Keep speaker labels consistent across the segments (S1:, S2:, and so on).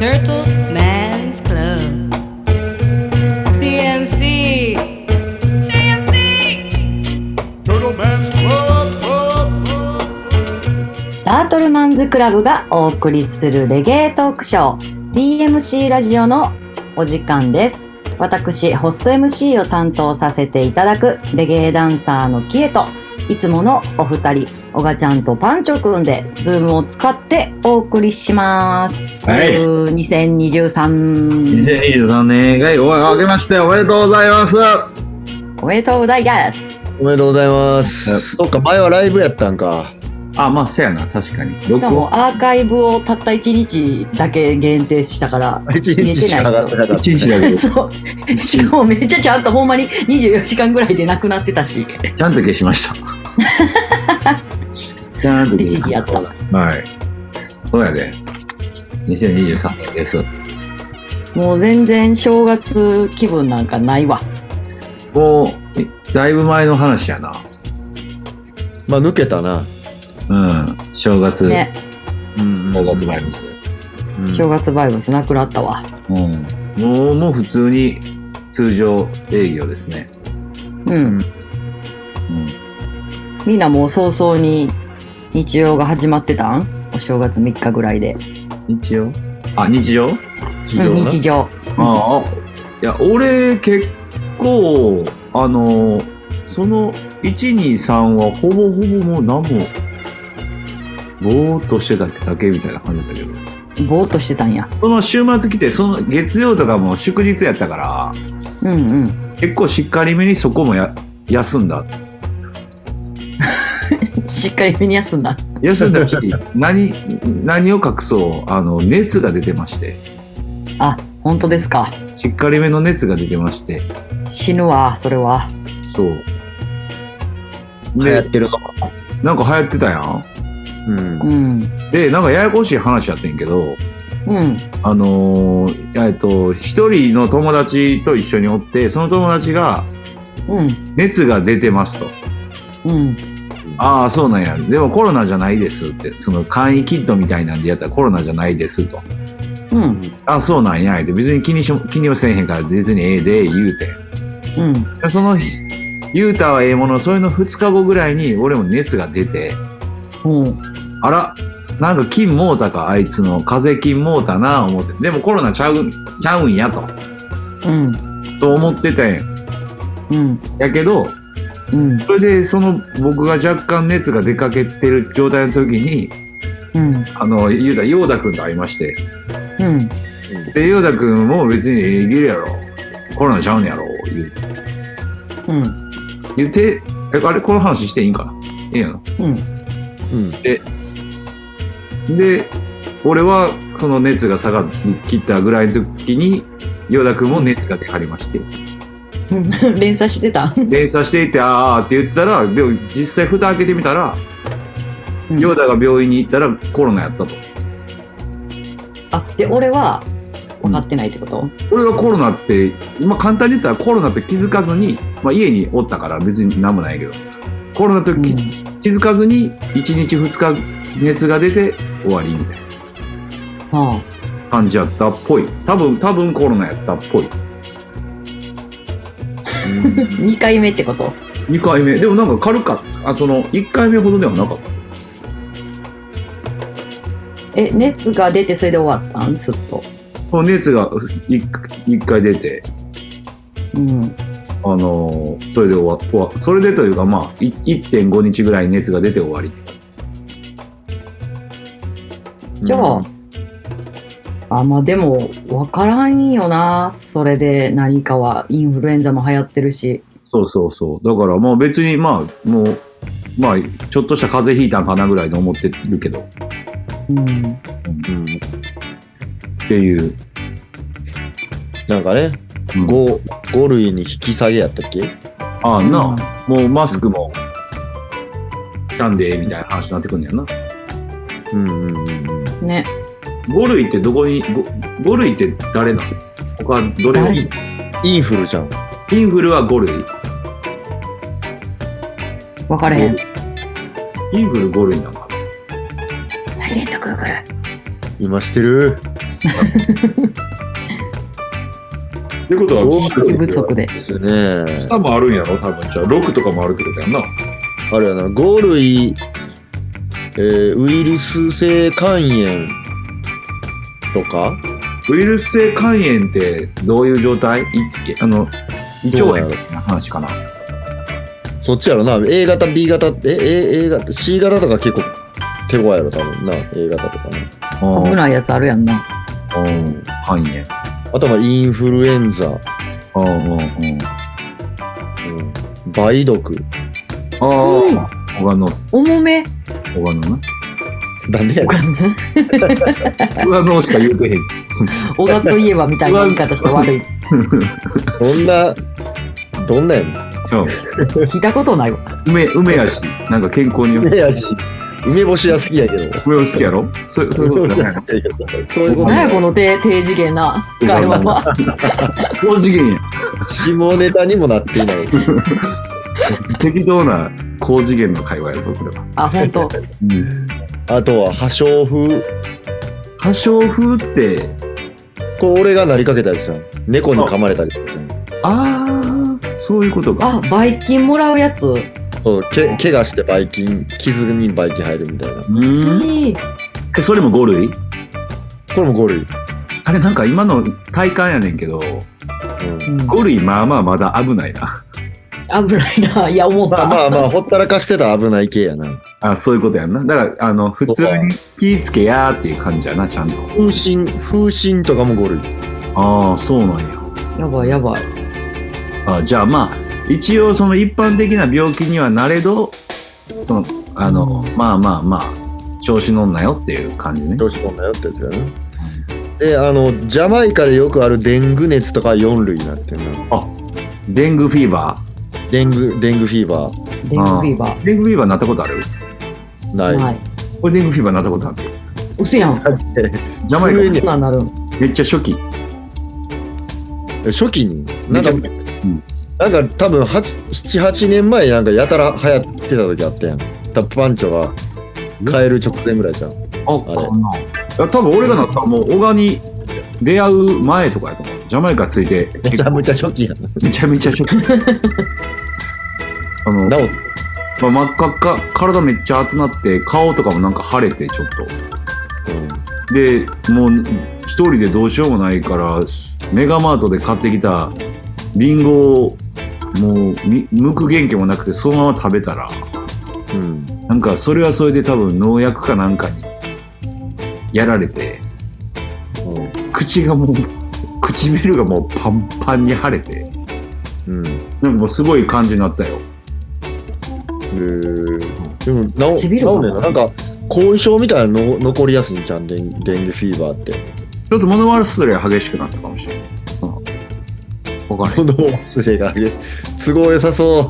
S1: Turtle Man's Club. DMC. DMC.
S2: Turtle Man's Club. Club, Club.
S3: Turtle Man's Club がお送りするレゲエトークショー DMC ラジオのお時間です。私、ホスト MC を担当させていただくレゲエダンサーのキエと、いつものお二人、オガちゃんとパンチョくんで、ズームを使ってお送りします。
S4: はい
S3: 2023
S4: 2023年がおあげましておめでとうございます。
S3: おめでとうございます。
S5: おめでとうございます。そっか、前はライブやったんか。
S4: あ、まあ、せやな、確かに。
S3: しかもアーカイブをたった1日だけ限定したから、
S5: 一日しか上がってなかった。
S4: 一日だけど、
S3: そう。しかもめっちゃちゃんとほんまに24時間ぐらいでなくなってたし。
S4: ちゃんと消しました。ちゃんと消し
S3: 律儀やった
S4: はい。そうやで。2023年です。
S3: もう全然正月気分なんかないわ。
S4: もう、えだいぶ前の話やな。
S5: まあ、抜けたな。
S4: うん。正月、
S3: ね。
S5: うん
S4: 正月バイブス。
S5: うん
S3: 正月バイブスなくなったわ。
S4: うん。もう、もう普通に通常営業ですね。
S3: うん。
S4: うん。
S3: みんなもう早々に日曜が始まってたん？お正月3日ぐらいで。
S4: 日曜？あ、日曜？
S3: うん、日常。
S4: ああ、いや、俺結構、あの、その1、2、3はほぼほぼもう何も、ぼーっとしてただけみたいな感じだったけど、
S3: ぼーっとしてたんや。
S4: その週末来て、その月曜とかも祝日やったから、
S3: うんうん。
S4: 結構しっかりめにそこもや休んだ。
S3: しっかり目に休んだ。
S4: 休んだし、何、何を隠そう、あの、熱が出てまして、
S3: あ、本当ですか。
S4: しっかりめの熱が出てまして、
S3: 死ぬわ、それは。
S4: そう。で、
S5: 流行ってるの？
S4: なんか流行ってたやん。
S5: うん
S3: う。ん。
S4: で、なんかややこしい話やってんけど、
S3: うん。
S4: あのーえっと、一人の友達と一緒におって、その友達が
S3: うん。
S4: 熱が出てますと。
S3: うん。
S4: ああ、そうなんや。でもコロナじゃないですって、その簡易キットみたいなんでやったらコロナじゃないですと。
S3: うん。
S4: あそうなんや。って別に気にし気にはせえへんから別にええで、言うて。
S3: うん。
S4: でその日、言うたはええもの、それの2日後ぐらいに俺も熱が出て、
S3: うん。
S4: あら、なんか金もうたか、あいつの風邪金もうたな、思って。でもコロナちゃう、ちゃうんやと。
S3: うん。
S4: と思ってたんや。
S3: うん。
S4: やけど、
S3: うん。
S4: それでその僕が若干熱が出かけてる状態の時に、
S3: うん。
S4: あの、言うたら、ヨーダ君と会いまして、
S3: うん。
S4: で、ヨーダ君も別にええげるやろ。コロナちゃうんやろ。言う
S3: うん。
S4: 言って、え、あれ、この話していいんかな？ええやな。
S3: うん。
S5: うん。
S4: で、俺はその熱が下がりきったぐらいの時に、ヨーダ君も熱が出はりまして、
S3: 連鎖してた。
S4: 連鎖していって、あーって言ってたら、でも実際蓋開けてみたら、
S3: うん。
S4: ヨーダが病院に行ったらコロナやったと。
S3: あ、で、俺は分かってないってこと？
S4: 俺がコロナって、まあ、簡単に言ったらコロナって気づかずに、まあ、家におったから別に何もないけど。コロナとき、気づかずに1日2日熱が出て終わりみたいな。
S3: は
S4: 感じやったっぽい。多分多分コロナやったっぽい。
S3: あ、2回目ってこと
S4: ？2回目。でもなんか軽かった。あその1回目ほどではなかった。
S3: え、熱が出てそれで終わったん？ずっと。
S4: その熱が 1, 回出て。
S3: うん。
S4: あのーそれで終わ終わそれでというかまあい1.5日ぐらい熱が出て終わり。
S3: じゃあ、あ、まあでも、分からんよな。それで何かは、インフルエンザも流行ってるし。
S4: そうそうそう。だからもう別にまあ、もう、まあ、ちょっとした風邪ひいたんかなぐらいで思ってるけど、っ
S3: うん。
S5: うん。
S4: ていう。
S5: なんかね、
S4: うん
S5: 5、5類に引き下げやったっけ？
S4: ああな、もうマスクも、キャンデーみたいな話になってくんねやな。
S5: うんうんうんうん。
S3: ね。
S4: 5類ってどこに、5, 類って誰なの？他どれが
S3: 誰？
S5: インフルじゃん。
S4: インフルは5類。
S3: 分かれへん。
S4: インフル5類なのか
S3: サイレントグーグル。
S5: 今してる？
S4: ってことは、
S5: 大
S3: 食不足で。
S5: ですね。
S4: 下もあるんやろ？多分じゃあ、6とかもあるってことやんな。
S5: あれやな、5類、えーウイルス性肝炎とか、
S4: ウイルス性肝炎ってどういう状態？いあの、胃腸炎？みたいな話かな。
S5: そっちやろな、A 型、B 型、え、A, A 型、C 型とか結構手強いやろ、多分な、A 型とかね。
S3: 危ないやつあるやんな。
S4: うん。肝炎。
S5: あとはインフルエンザ、
S4: うんうんうん。
S5: うん、梅毒。
S4: ああ、オガノス。
S3: 重め？
S4: オガノな？
S5: なんでやねん
S4: オガノしか言うてへん。
S3: 小田といえばみたいな言い方して悪い。
S5: どんな、どんなんやねん。
S4: ちゃう
S3: 聞いたことないわ。
S4: 梅、梅やし、なんか健康に良さ
S5: 梅やし、梅干しは好きやけど。
S4: 梅好きやろ？そうそういうことじゃないの？
S5: そういうこと
S3: 何やこの低低次元な会話は。
S4: 高次元や。
S5: 下ネタにもなっていない。
S4: 適当な高次元の会話やぞ、これは。
S3: あ、本当。
S4: うん。
S5: あとは破傷風。
S4: 破傷風って、
S5: これ俺がなりかけたやつやん。猫に噛まれたりとかさ
S4: ああ、そういうことか。
S3: あ、バイキンもらうやつ。
S5: そう、け怪我してばい菌、傷にばい菌入るみたいな。
S4: うん。それも5類？
S5: これも5類。
S4: あれなんか今の体感やねんけど、
S5: うん
S3: うん
S4: 5類まあまあまだ危ないな。
S3: 危ないな。いや、思った。
S5: まあまあまあ、ほったらかしてたら危ない系やな。
S4: あそういうことやんな。だから、あの、普通に気ぃつけやーっていう感じやな、ちゃんと。
S5: 風疹、風疹とかも5類。
S4: ああ、そうなんや。
S3: やばいやばい。
S4: あじゃあまあ、一応その一般的な病気にはなれど、その、あの、まあまあまあ、調子乗んなよっていう感じね。
S5: 調子こんなよってやつやな。で、あの、ジャマイカでよくあるデング熱とか4類になってるな。
S4: デングフィーバ
S5: デング、デングフィーバ
S3: デングフィーバ
S4: ー。デングフィーバーなったことある？
S5: ーない。
S3: ー。はい。
S4: これデングフィーバーなったことある？
S3: うせやん。
S4: ジャマ
S5: んね
S3: そんなんなるん。
S4: カめっちゃ初期。
S5: 初期に、なんか、
S4: ん
S5: なんか多分8 7、8年前なんかやたら流行ってた時あったやん。タップパンチョが変える直前ぐらいじゃん。
S4: あ、かな。いや、多分俺がなったらもう、小川に出会う前とかやと思う。ジャマイカついて、
S5: めちゃめちゃ初期やん。
S4: めちゃめちゃ初期。あの、
S5: なお、
S4: まあ、真っ赤っか、体めっちゃ熱なって、顔とかもなんか腫れて、ちょっと。でもう一人でどうしようもないからメガマートで買ってきたリンゴをもうみ剥く元気もなくてそのまま食べたら
S5: うん。うん。
S4: なんかそれはそれで多分農薬かなんかにやられて口がもう唇がもうパンパンに腫れて
S5: うん。
S4: なんかもうすごい感じになったよ
S5: へーでも、なお、なおねんな。なんか、後遺症みたいなの残りやすいんじゃん、デンデングフィーバーって。
S4: ちょっと物忘れが激しくなったかもしれないそのわかんない
S5: この忘れが都合良さそう。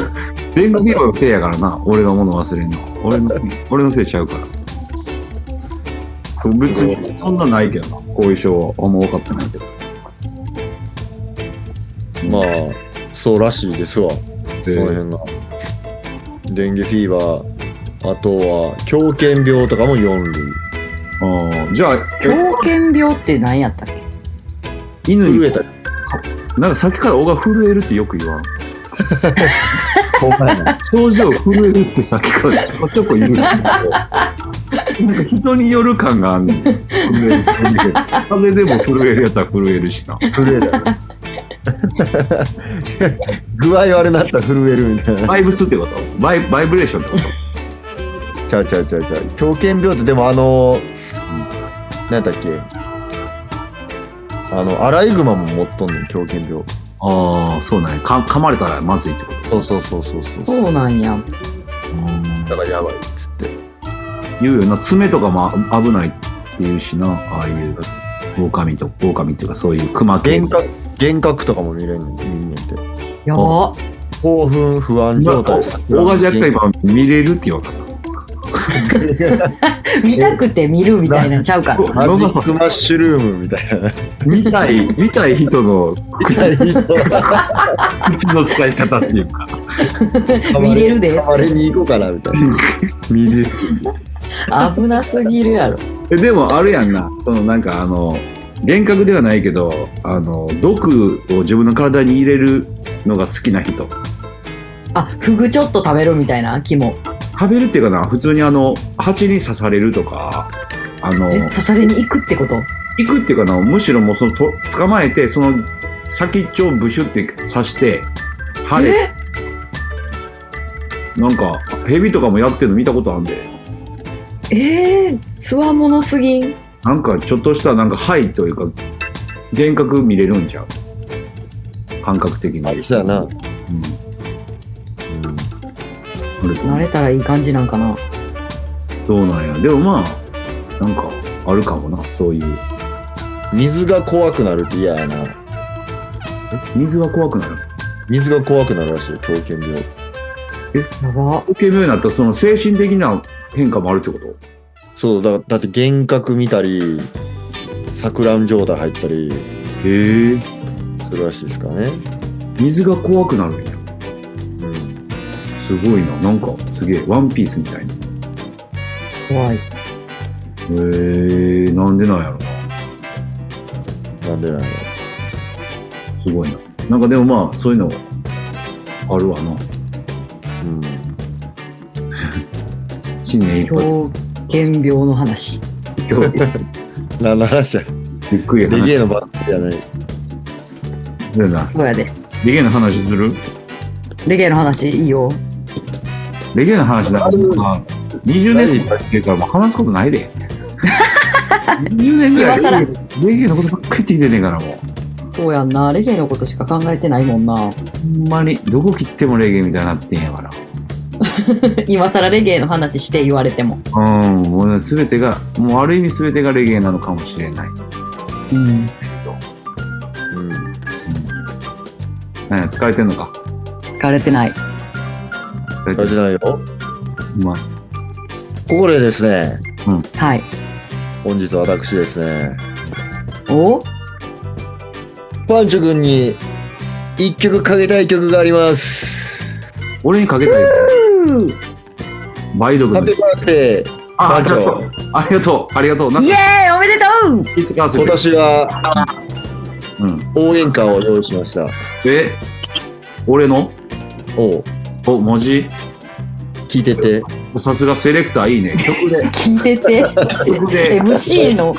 S4: デングフィーバーのせいやからな、俺が物忘れんの。俺の俺のせいちゃうから。別にそんなないけどな、後遺症はあんま分かってないけど。
S5: まあ、そうらしいですわ。その辺が。デングフィーバー、あとは、狂犬病とかも4類。
S4: ああ、じゃあ、
S3: 狂犬病って何やったっけ？
S4: 犬に
S5: 震え、たり。
S4: なんかさっきから俺が震えるってよく言わん。症状震えるってさっきからちょこちょこ言う。なんか人による感があんねん。震える風邪でも震えるやつは震えるしな。
S5: 震えたよね。具合悪なったら震えるみたいな。
S4: バイブスってこと？バイバイブレーションってこと？
S5: ちゃうちゃうちゃうちゃう。狂犬病ってでもあの、何やったっけ？あの、アライグマも持っとんねん、狂犬病。
S4: ああ、そうなんや。か噛まれたらまずいってこと？
S5: そうそうそうそうそう。
S3: そうなんや。
S5: だからやばい。
S4: 言うよな爪とかも危ないって言うしなああいう狼と狼っていうかそういう熊系
S5: 幻覚、幻覚とかも見れんねん、見んねんって。
S3: やば。
S5: 興奮、不安状態。
S4: 大ガジャッカ今見れるって言わなかっ
S3: 見たくて見るみたいなんちゃうから。
S5: マジックマッシュルームみたいな。
S4: た見たい見たい人の口の使い方っていうか
S3: 見れるで。
S5: あれに行こうかなみたいな。
S4: 見れる
S3: 危なすぎるやろ。
S4: えでもあるやんなそのなんかあの幻覚ではないけどあの毒を自分の体に入れるのが好きな人
S3: あ、フグちょっと食べるみたいな気も。
S4: 食べるっていうかな普通にあの蜂に刺されるとかあの
S3: え、刺されに行くってこと？
S4: 行くっていうかなむしろもうそのと捕まえてその先っちょをブシュって刺して腫れ
S3: え？
S4: なんか蛇とかもやってるの見たことあるんで。
S3: えー、つわものすぎん。
S4: なんかちょっとしたなんか肺というか幻覚見れるんちゃう？感覚的に、
S5: あそうやな、
S3: 慣れたらいい感じなんかな。
S4: どうなんや。でもまあなんかあるかもなそういう。
S5: 水が怖くなるって嫌やな。
S4: え？水が怖くなる？
S5: 水が怖くなるらしいよ狂犬病。
S3: やば。
S4: 受け病になったらその精神的な変化もあるってこと？
S5: そうだだって幻覚見たり錯乱状態入ったり
S4: へえ。
S5: するらしいですからね。
S4: 水が怖くなるんや。
S5: うん
S4: すごいな。なんかすげえ。ワンピースみたいな。へ
S3: 怖い。
S4: えなんでなんやろな。
S5: なんでなんや
S4: すごいな。なんかでもまあそういうのあるわな。
S5: ろうん。
S4: 新年一発。
S3: 狂犬病の話。
S4: 今日
S5: 何の話や。
S4: ゆっくり
S5: レ
S4: 話
S5: ゲエの番組じゃない。
S3: そうやで。
S4: レゲエの話する？
S3: レゲエの話いいよ。
S4: レゲエの話だからまあ20年とかしてるからもう話すことないで20年ぐらい
S3: 今更
S4: レゲエのことばっかり言ってんねんからもう
S3: そうやんな。レゲエのことしか考えてないもんな。
S4: ほんまにどこ切ってもレゲエみたいになってんやから
S3: 今更レゲエの話して言われても。
S4: うんもうね全てがもうある意味全てがレゲエなのかもしれない
S3: うん。
S5: うん
S4: なんや疲れてんのか
S3: 疲れてない。
S4: 疲れ
S5: 疲れてないよ。
S4: まあ。
S5: ここでですね
S3: はい。
S5: 本日私ですね
S3: お？
S5: パンチョ君に一曲かけたい曲があります。
S4: 俺にかけたい梅毒の
S5: ハッピーバースデー
S4: あありがとう。ありがとう。ありがとう。なんか
S3: イエーイおめでとう。
S5: 今年は
S4: うん。
S5: 応援歌を用意しました。
S4: え？俺の？
S5: おう
S4: お文字？
S5: 聞いてて。
S4: さすがセレクターいいね。曲で。
S3: 聞いてて。
S4: 曲で。
S3: MC の、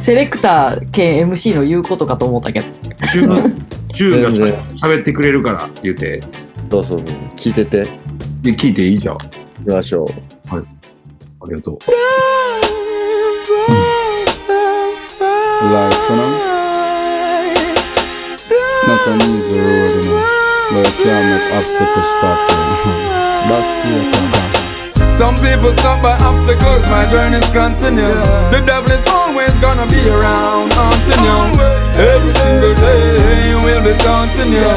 S3: セレクター兼 MC の言うことかと思ったけど。
S4: 中中が
S5: 全然。
S4: 喋ってくれるから言うて。
S5: そうそうそう聞いてて。
S4: で聞いていいじゃん。あ
S5: いきましょう。
S4: りがとう。
S6: life. It's not an easy road, you know. But you can't make obstacles stop come
S7: Some people stop by obstacles, my journey's continue. The devil is always gonna be around, haunting you. Every single day We'll be taunting you.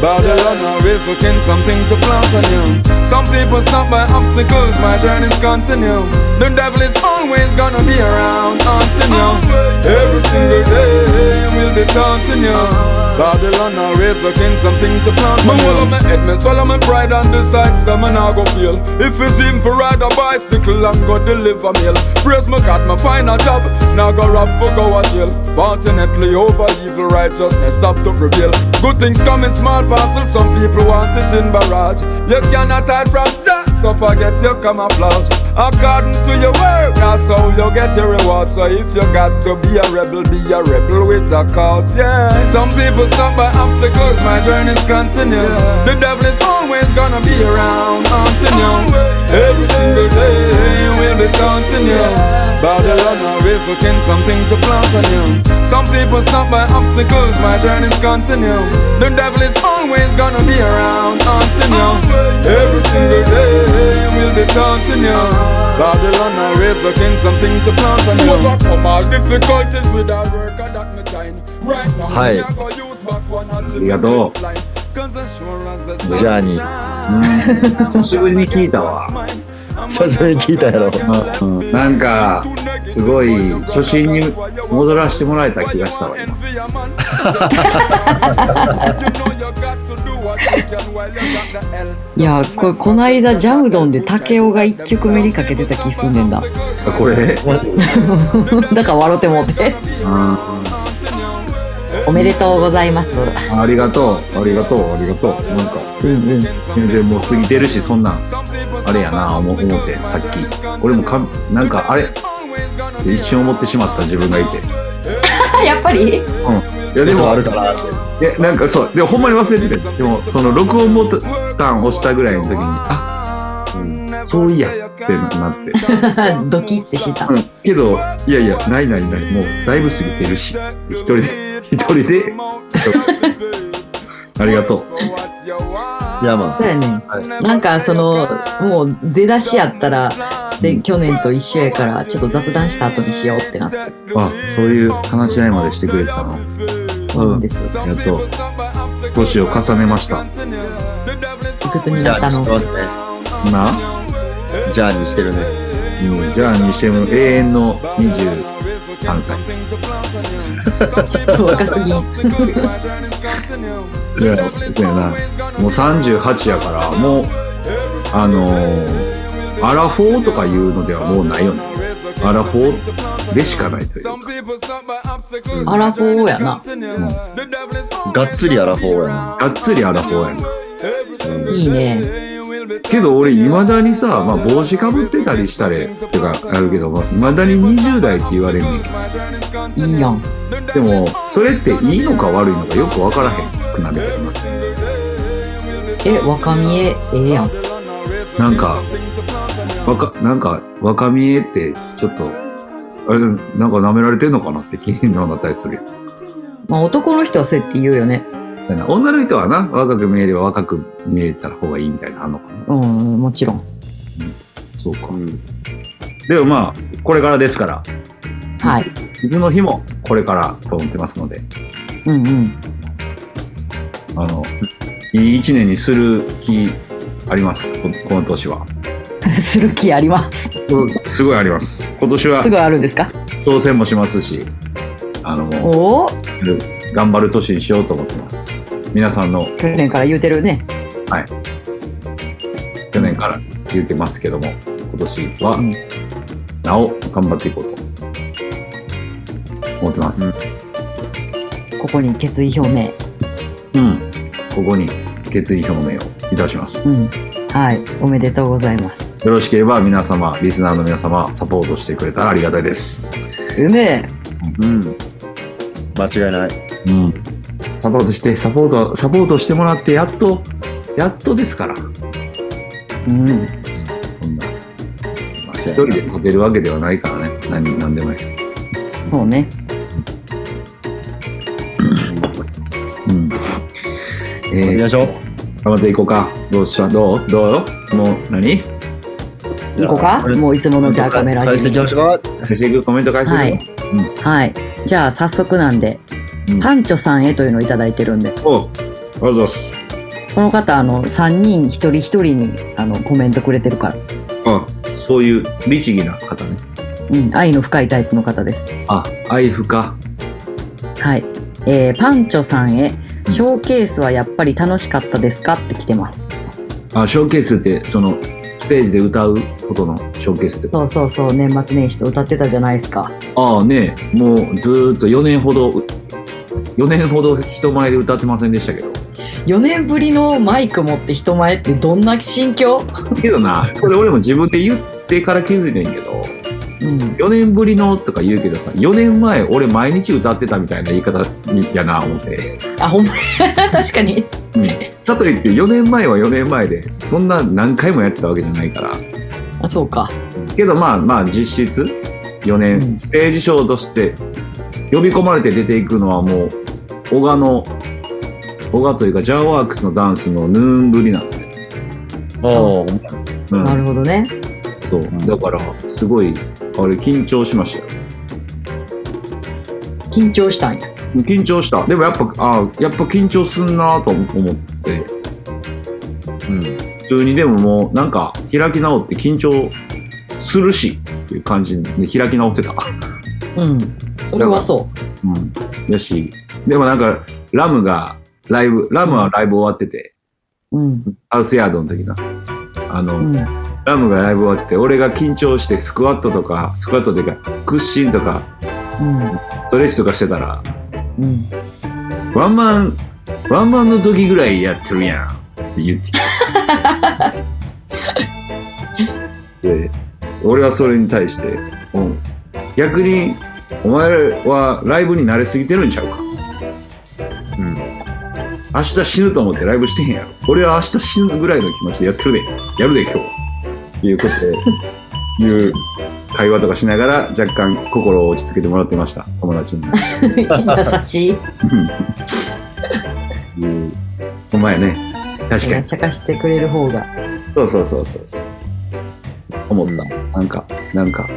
S7: Babylon always looking something to plant on you. Some people stop by obstacles, my journey's continue. The devil is always gonna be around, haunting you. Every single day We'll be taunting you. Babylon always looking something to on you. Swallow my head, me swallow my pride on the side, so me nah go feel. If it's even for ride a bicycle and go deliver mail. Praise my God, me find a job, now go rob for go a jail. Fortunately, over evil righteousness have to prevail. Good things come in small parcels, some people want it in barrage. You cannot hide from Jah, so forget your camouflage. According to your work, that's how you get your reward. So if you got to be a rebel, be a rebel with a cause, yeah. Some people stop by obstacles, my journey's continue. The devil is always gonna be around, haunting. Every single day will be taunting you. Babylon always looking something to plant on you. Some people stop by obstacles, my journey's continue. The devil is always gonna be around, haunting. Every single day will be taunting you. Babylon always looking something to plant you. Overcome all difficulties with hard work and that me kind. Right now,
S5: Hi.
S7: me a go use back 100
S4: Arigato.
S7: Cause assurance the
S5: ジャーニ
S7: ー
S4: 久しぶりに聞いたわ
S5: 久しぶりに聞いたやろ
S4: うんなんかすごい初心に戻らせてもらえた気がしたわ今
S3: いやこれこの間ジャムドンで竹雄が1曲目にかけてた気すんねんだ
S4: あこれ？
S3: だから笑ってもうて。
S4: あ
S3: おめでとうございます。
S4: ーありがとう。ありがとう。ありがとう。なんか
S3: うんうん
S4: 全然もう過ぎてるしそんなんあれやな思思ってさっき。俺もかんなんかあれって一瞬思ってしまった自分がいて。
S3: やっぱり？
S4: うん。いやでも
S5: でもあるかなって。
S4: でなんかそうでもほんまに忘れてて。でもその録音ボタン押したぐらいの時にあ、うん、そういやってなって。
S3: ドキッてした。
S4: うん。けどいやいやないないない。もうだいぶ過ぎてるし。一人で 一人で。ありがとう。
S5: いやま
S3: そうやね。
S4: は
S3: なんかそのもう出だしやったらで去年と一緒やからちょっと雑談した後にしようってなって。
S4: あそういう話し合いまでしてくれてたの？
S3: そうなんです。
S4: やっと年を重ねました。
S3: いくつ
S5: あ、ジャー
S3: になったの。
S5: ニーしてますね。
S4: な、
S5: ジャーニーしてるね。
S4: うん、じゃあにしても永遠の23歳。
S3: 若すぎ。ん
S4: いやそうやな。もう38やからもうあのーアラフォーとかいうのではもうないよね。アラフォーでしかないという。か
S3: アラフォーやな。
S5: がっつりアラフォーやな。
S4: がっつりアラフォーやない
S3: いね。
S4: けど俺いまだにさ、まあ、帽子かぶってたりしたれってかあるけどいまだに20代って言われんねん。
S3: いいやん。
S4: でもそれっていいのか悪いのかよく分からへんくなるけどな。
S3: え若見え？ええやん。
S4: なんか若なんか若見えってちょっとあれなんか舐められてんのかなって気になったりするよ
S3: まあ男の人はそうやって言うよね。
S4: そうやな。女の人はな若く見えれば若く見えた方がいいみたいなのあんのかな。
S3: うんもちろん。
S4: そうか、でもまあこれからですから。
S3: はい。
S4: いつの日もこれからと思ってますので。
S3: うんうん。
S4: あのいい一年にする気あります。ここの年は
S3: する気あります。
S4: すごいあります。今年は
S3: すごいあるんですか？
S4: 挑戦もしますしあの
S3: おお
S4: 頑張る年にしようと思ってます。皆さんの
S3: 去年から言うてるね。
S4: 去年から言ってますけども今年は
S3: うん。
S4: なお頑張っていこうと思ってます。
S3: ここに決意表明。
S4: うん、ここに決意表明をいたします。
S3: うん。はい。おめでとうございます
S4: よろしければ皆様リスナーの皆様サポートしてくれたらありがたいです。
S3: うめえ
S5: うん。間違いない。
S4: うん。サポートしてサポートサポートしてもらってやっとやっとですから。
S3: うん。
S4: そんな、まあ、一人で勝てるわけではないからね。何何でもいい。
S3: そうね。
S4: うん。えー、
S5: 行きましょう。
S4: 頑張っていこうか。どうしたどうどう？よもう何？
S3: 行こうか？もういつものじゃあカメラ
S5: 返して。いきましょうか。
S4: 返していくコメント返して
S3: はい。じゃあ早速なんで、
S4: うん。
S3: パンチョさんへというのをいただいてるんで。
S4: おありがとうございます。
S3: この方あの3人一人一人にあのコメントくれてるから。
S4: あそういう律儀な方ね。
S3: うん愛の深いタイプの方です。
S4: あ愛ふか
S3: はい、えーパンチョさんへショーケースはやっぱり楽しかったですか？って来てます。
S4: あショーケースってそのステージで歌うことのショーケースって
S3: そうそうそう年末年始と歌ってたじゃないですか。
S4: ああねもうずーっと4年ほど4年ほど人前で歌ってませんでしたけど。
S3: 4年ぶりのマイク持って人前ってどんな心境？
S4: けどなそれ俺も自分で言ってから気づいてんけど
S3: うん。
S4: 4年ぶりのとか言うけどさ4年前俺毎日歌ってたみたいな言い方やな思って、
S3: あほんま 確かに。
S4: うん、かといって4年前は4年前でそんな何回もやってたわけじゃないから。
S3: あそうか。
S4: けどまあまあ実質4年、
S3: うん。
S4: ステージショーとして呼び込まれて出ていくのはもう小賀の小賀というかジャーワークスのダンスのヌーンぶりなので、
S5: お
S4: うん。
S3: なるほどね
S4: そう。だからすごいあれ緊張しましたよ。
S3: 緊張したんや。
S4: 緊張した。でもやっぱあやっぱ緊張すんなと思って、うん、普通にでももうなんか開き直って緊張するしっていう感じで開き直ってた。
S3: うん。それはそ
S4: うん。やし、でもなんか、ラムが、ライブ、ラムはライブ終わってて、
S3: うん。
S4: ハウスヤードの時な。あの、
S3: うん。
S4: ラムがライブ終わってて、俺が緊張してスクワットとか、スクワットっていうか、屈伸とか、
S3: うん。
S4: ストレッチとかしてたら、
S3: うん。
S4: ワンマン、ワンマンの時ぐらいやってるやんって言ってきて。で、俺はそれに対して、うん、逆に、お前はライブに慣れすぎてるんちゃうか。うん。明日死ぬと思ってライブしてへんやろ。俺は明日死ぬぐらいの気持ちでやってるで。やるで、今日。いうことで、いう会話とかしながら、若干心を落ち着けてもらってました。友達に。
S3: 優しい。
S4: いうお前ね確かに
S3: 茶化してくれる方が。
S4: そうそうそうそうそう思ったなんかなんか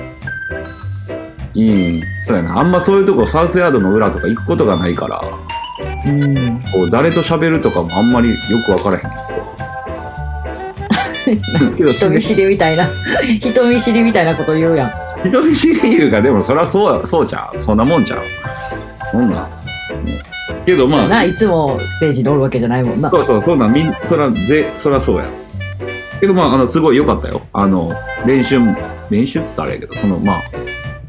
S4: いいそうやなあんまそういうとこサウスヤードの裏とか行くことがないから
S3: うん。
S4: こう誰と喋るとかもあんまりよく分からへん
S3: 人見知りみたいな。人見知りみたいなこと言うやん。
S4: 人見知りいうかでもそりゃそうそうちゃうそんなもんちゃうそんなけどまあ
S3: な、いつもステージにおるわけじゃないもんな。
S4: そうそう、そうなん、みん、そら、ぜ、そらそうや。けど、まあ、あの、すごい良かったよ。あの、練習も、練習っつったらあれやけど、その、まあ、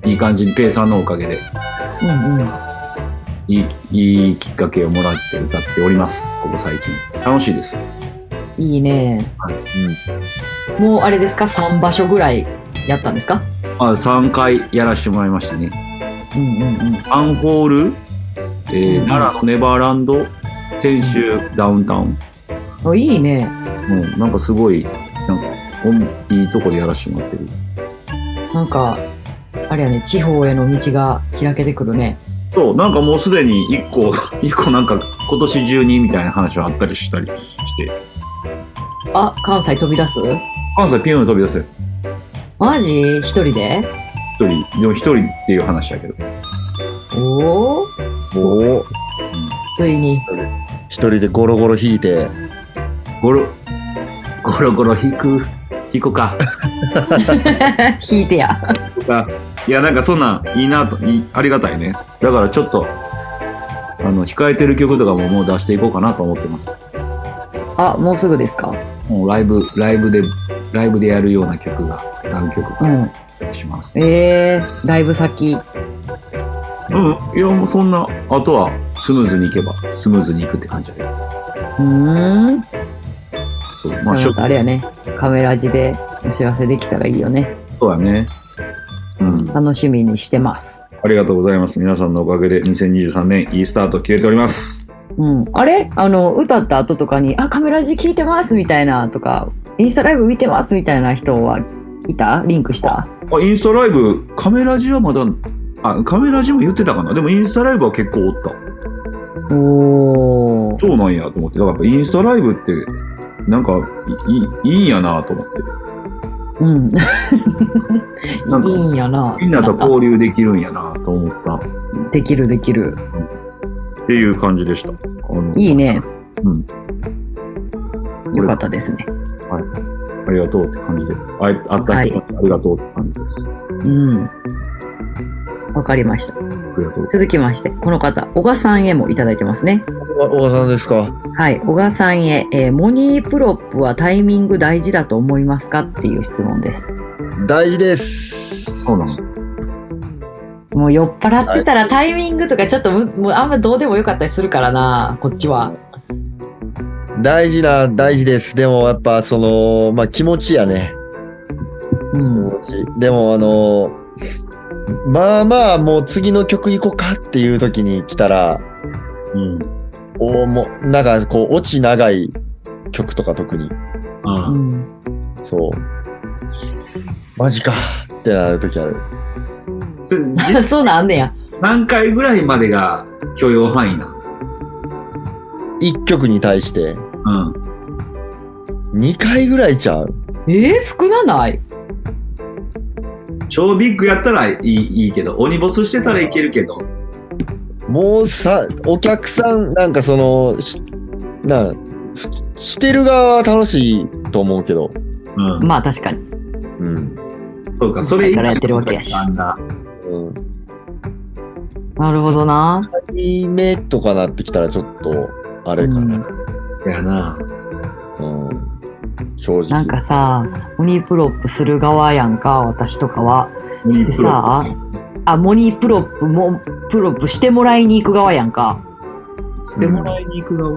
S4: いい感じにペイさんのおかげで、
S3: うんうん。
S4: いい、いいきっかけをもらって歌っております。ここ最近。楽しいです。
S3: いいね。
S4: はい
S3: もうあれですか ?3 場所ぐらいやったんですか？
S4: あ、3回やらせてもらいましたね。
S3: うんうんうん。
S4: アンホール、えー
S3: うん
S4: 奈良のネバーランド、先週ダウンタウン。
S3: あいいね。
S4: うん、なんかすごい、なんか、おんいいとこでやらせてもらってる。
S3: なんか、あれやね、地方への道が開けてくるね。
S4: そう、なんかもうすでに一個、一個なんか今年中にみたいな話はあったりしたりして、
S3: あ、関西飛び出す？
S4: 関西ピューン飛び出せ。
S3: マジ？一人で？
S4: 一人、でも一人っていう話やけど。
S3: おお
S5: おお
S3: ついに。
S5: 一人でゴロゴロ引いて
S4: ゴロ、ゴロゴロ引く、引こか。
S3: 引いてや。
S4: いや、なんかそんなんいいなと、いいありがたいね。だからちょっと、あの、控えてる曲とかももう出していこうかなと思ってます。
S3: あ、もうすぐですか？
S4: もうライブ、ライブで、ライブでやるような曲が何曲かします。
S3: えー、ライブ先。
S4: うん。いや、もうそんな、あとはスムーズにいけば、スムーズにいくって感じだけど。
S3: うーん。
S4: そう。まあ、
S3: あれやね。カメラ字でお知らせできたらいいよね。
S4: そうやね。うん。
S3: 楽しみにしてます。
S4: ありがとうございます。皆さんのおかげで2023年いいスタート切れております。
S3: うん。あれ？あの、歌った後とかに、あ、カメラ字聞いてますみたいなとか、インスタライブ見てますみたいな人はいた？リンクした？
S4: あ、インスタライブ、カメラジはまだ、あ、カメラジも言ってたかな？でもインスタライブは結構おった。
S3: おー。
S4: そうなんやと思って。だからやっぱインスタライブって、なんかいいいいんやなと思って。
S3: うん。
S4: なんか
S3: いいんやな。
S4: みんなと交流できるんやなと思ったっ
S3: できるできる。
S4: ていう感じでした。あの
S3: いいね。
S4: うん。
S3: よかったですね。
S4: ありがとうって感じで。あいあった人たちありがとうって感じです。
S3: うん。わかりました。
S4: ありがとう。
S3: 続きまして、この方、小賀さんへもいただいてますね。
S5: あ小川さんですか？
S3: はい、小賀さんへ、えーモニープロップはタイミング大事だと思いますか？っていう質問です。
S5: 大事です
S4: そうなの。
S3: もう酔っ払ってたらタイミングとかちょっとむもうあんまどうでもよかったりするからな、こっちは。
S5: 大事な大事です。でもやっぱそのまあ気持ちやね。
S3: うん。
S5: でもあのまあまあもう次の曲行こうかっていう時に来たら
S4: うん。
S5: おもうなんかこうオチ長い曲とか特に。
S4: あ
S3: うん、
S5: そう。マジかってなる時ある
S4: そ
S3: そうなんあんねや。
S4: 何回ぐらいまでが許容範囲なの
S5: ？1曲に対して
S4: うん。
S5: 2回ぐらいちゃう
S3: えー、少なない？
S4: 超ビッグやったらいいいいけど、鬼ボスしてたらいけるけど。
S5: もうさお客さんなんかそのしなふしてる側は楽しいと思うけど
S4: うん。
S3: まあ確かに。
S5: うん、
S4: そうか、それ以
S3: からやってるわけやし
S4: なんだ。
S5: うん、
S3: なるほどな。
S5: 2目とかなってきたらちょっとあれかな、
S3: うん。
S4: そやな。
S5: うん。正直。
S3: なんかさ、 money pull up する側やんか、私とかは。で
S4: money pull up
S3: さ、あ、 money pull up も、 pull up してもらいに行く側やんか。
S4: してもらいに行く側？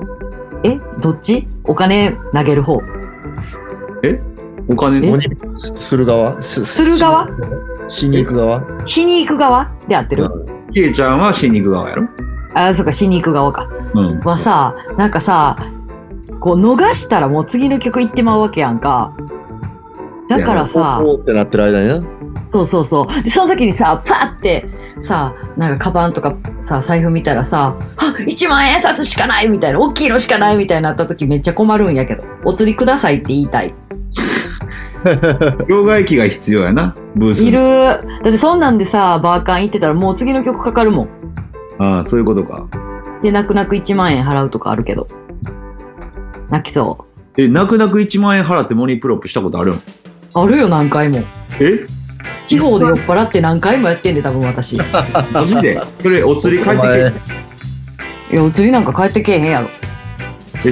S3: えどっち？お金投げる方。
S4: お金？
S5: モニする側？す
S3: する側？
S5: しに行く側？
S3: しに行く側で合ってる、
S4: ケイちゃんはしに行く側やろ？
S3: あ、そうか、しに行く側か。
S4: うん。
S3: はさ、なんかさ、こう逃したらもう次の曲行ってまうわけやんか。だからさ、
S5: ってなってる間にな。
S3: そうそうそう。で、その時にさ、パーって、さ、なんかカバンとかさ、財布見たらさ、あ、1万円札しかないみたいな、大きいのしかないみたいになった時めっちゃ困るんやけど、お釣りくださいって言いたい。
S4: 両替機が必要やな、ブースに。
S3: いる。だってそんなんでさ、バーカン行ってたらもう次の曲かかるもん。
S4: ああ、そういうことか。
S3: で、泣く泣く1万円払うとかあるけど。泣きそ
S4: え、泣く泣く1万円払って money pull up したことあるん？
S3: う。あるよ、何回も。
S4: え？
S3: 地方で酔っ払って何回もやってんで、多分私。い
S4: マジで？それお釣り返って
S5: お前
S4: き
S3: や、お釣りなんか帰ってけえへんやろ。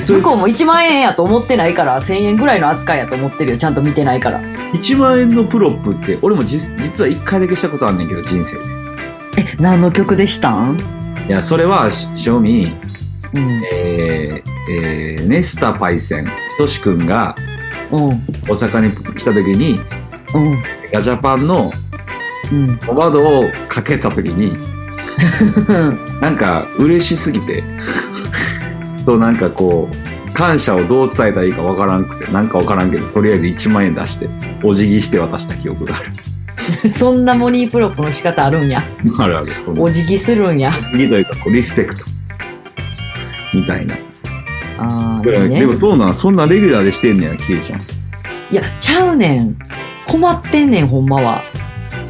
S4: それ
S3: 向こうも1万円やと思ってないから、1000円ぐらいの扱いやと思ってるよ。ちゃんと見てないから。
S4: 1万円のプロップって、俺もじ実は1回だけしたことあんねんけど、人生で。
S3: え、何の曲でしたん？
S4: いや、それは、し正味、
S3: うん。
S4: えーえーネスタパイセン、ひとしくんが
S3: うん。
S4: 大阪に来た時に、
S3: うん。
S4: ガチャパンの
S3: うん。
S4: お窓をかけた時に、なんか嬉しすぎて、となんかこう、感謝をどう伝えたらいいかわからんくて、なんかわからんけど、とりあえず1万円出して、お辞儀して渡した記憶がある。
S3: そんな money pull up の仕方あるんや。
S4: あるある。
S3: お辞儀するんや。
S4: お辞儀というか、こうリスペクト。みたいな。
S3: ああ、いいね
S4: でも。そうなん、そんなレギュラーでしてんねや、キエちゃん。
S3: いや、ちゃうねん。困ってんねん、ほんまは。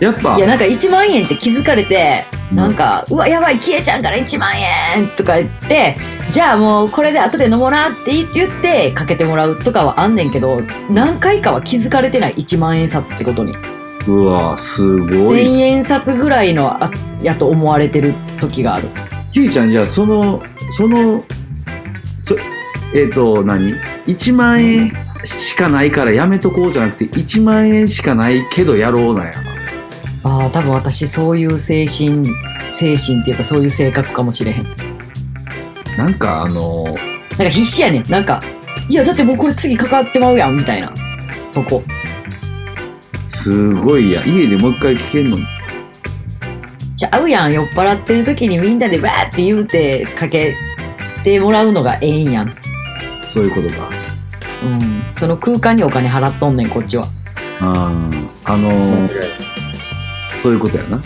S4: やっぱ
S3: いや、、なんか1万円って気づかれて、
S4: うん
S3: なんか、うわ、やばい、消えちゃうから1万円とか言って、じゃあもうこれで後で飲もうなって言ってかけてもらうとかはあんねんけど、何回かは気づかれてない1万円札ってことに。
S4: うわすご
S3: 1000
S4: い。
S3: 円札ぐらいのあやと思われてる時がある。
S4: キエちゃん、じゃあ、その、その、そえっ、と、何 ?1 万円しかないからやめとこうじゃなくて、1万円しかないけどやろうなんやな。
S3: ああ、多分私そういう精神、精神っていうかそういう性格かもしれへん。
S4: なんかあの
S3: なんか必死やねん。なんか、いや、だってもうこれ次かかってまうやん、みたいな。そこ。
S4: すごいや家でもう一回聞けんの？に
S3: ちゃうやん、酔っ払ってる時にみんなでバーって言うてかけてもらうのがええんやん。
S4: そういうことか
S3: うん。その空間にお金払っとんねん、こっちは。
S4: あーあのーそういうことやな、
S3: うん。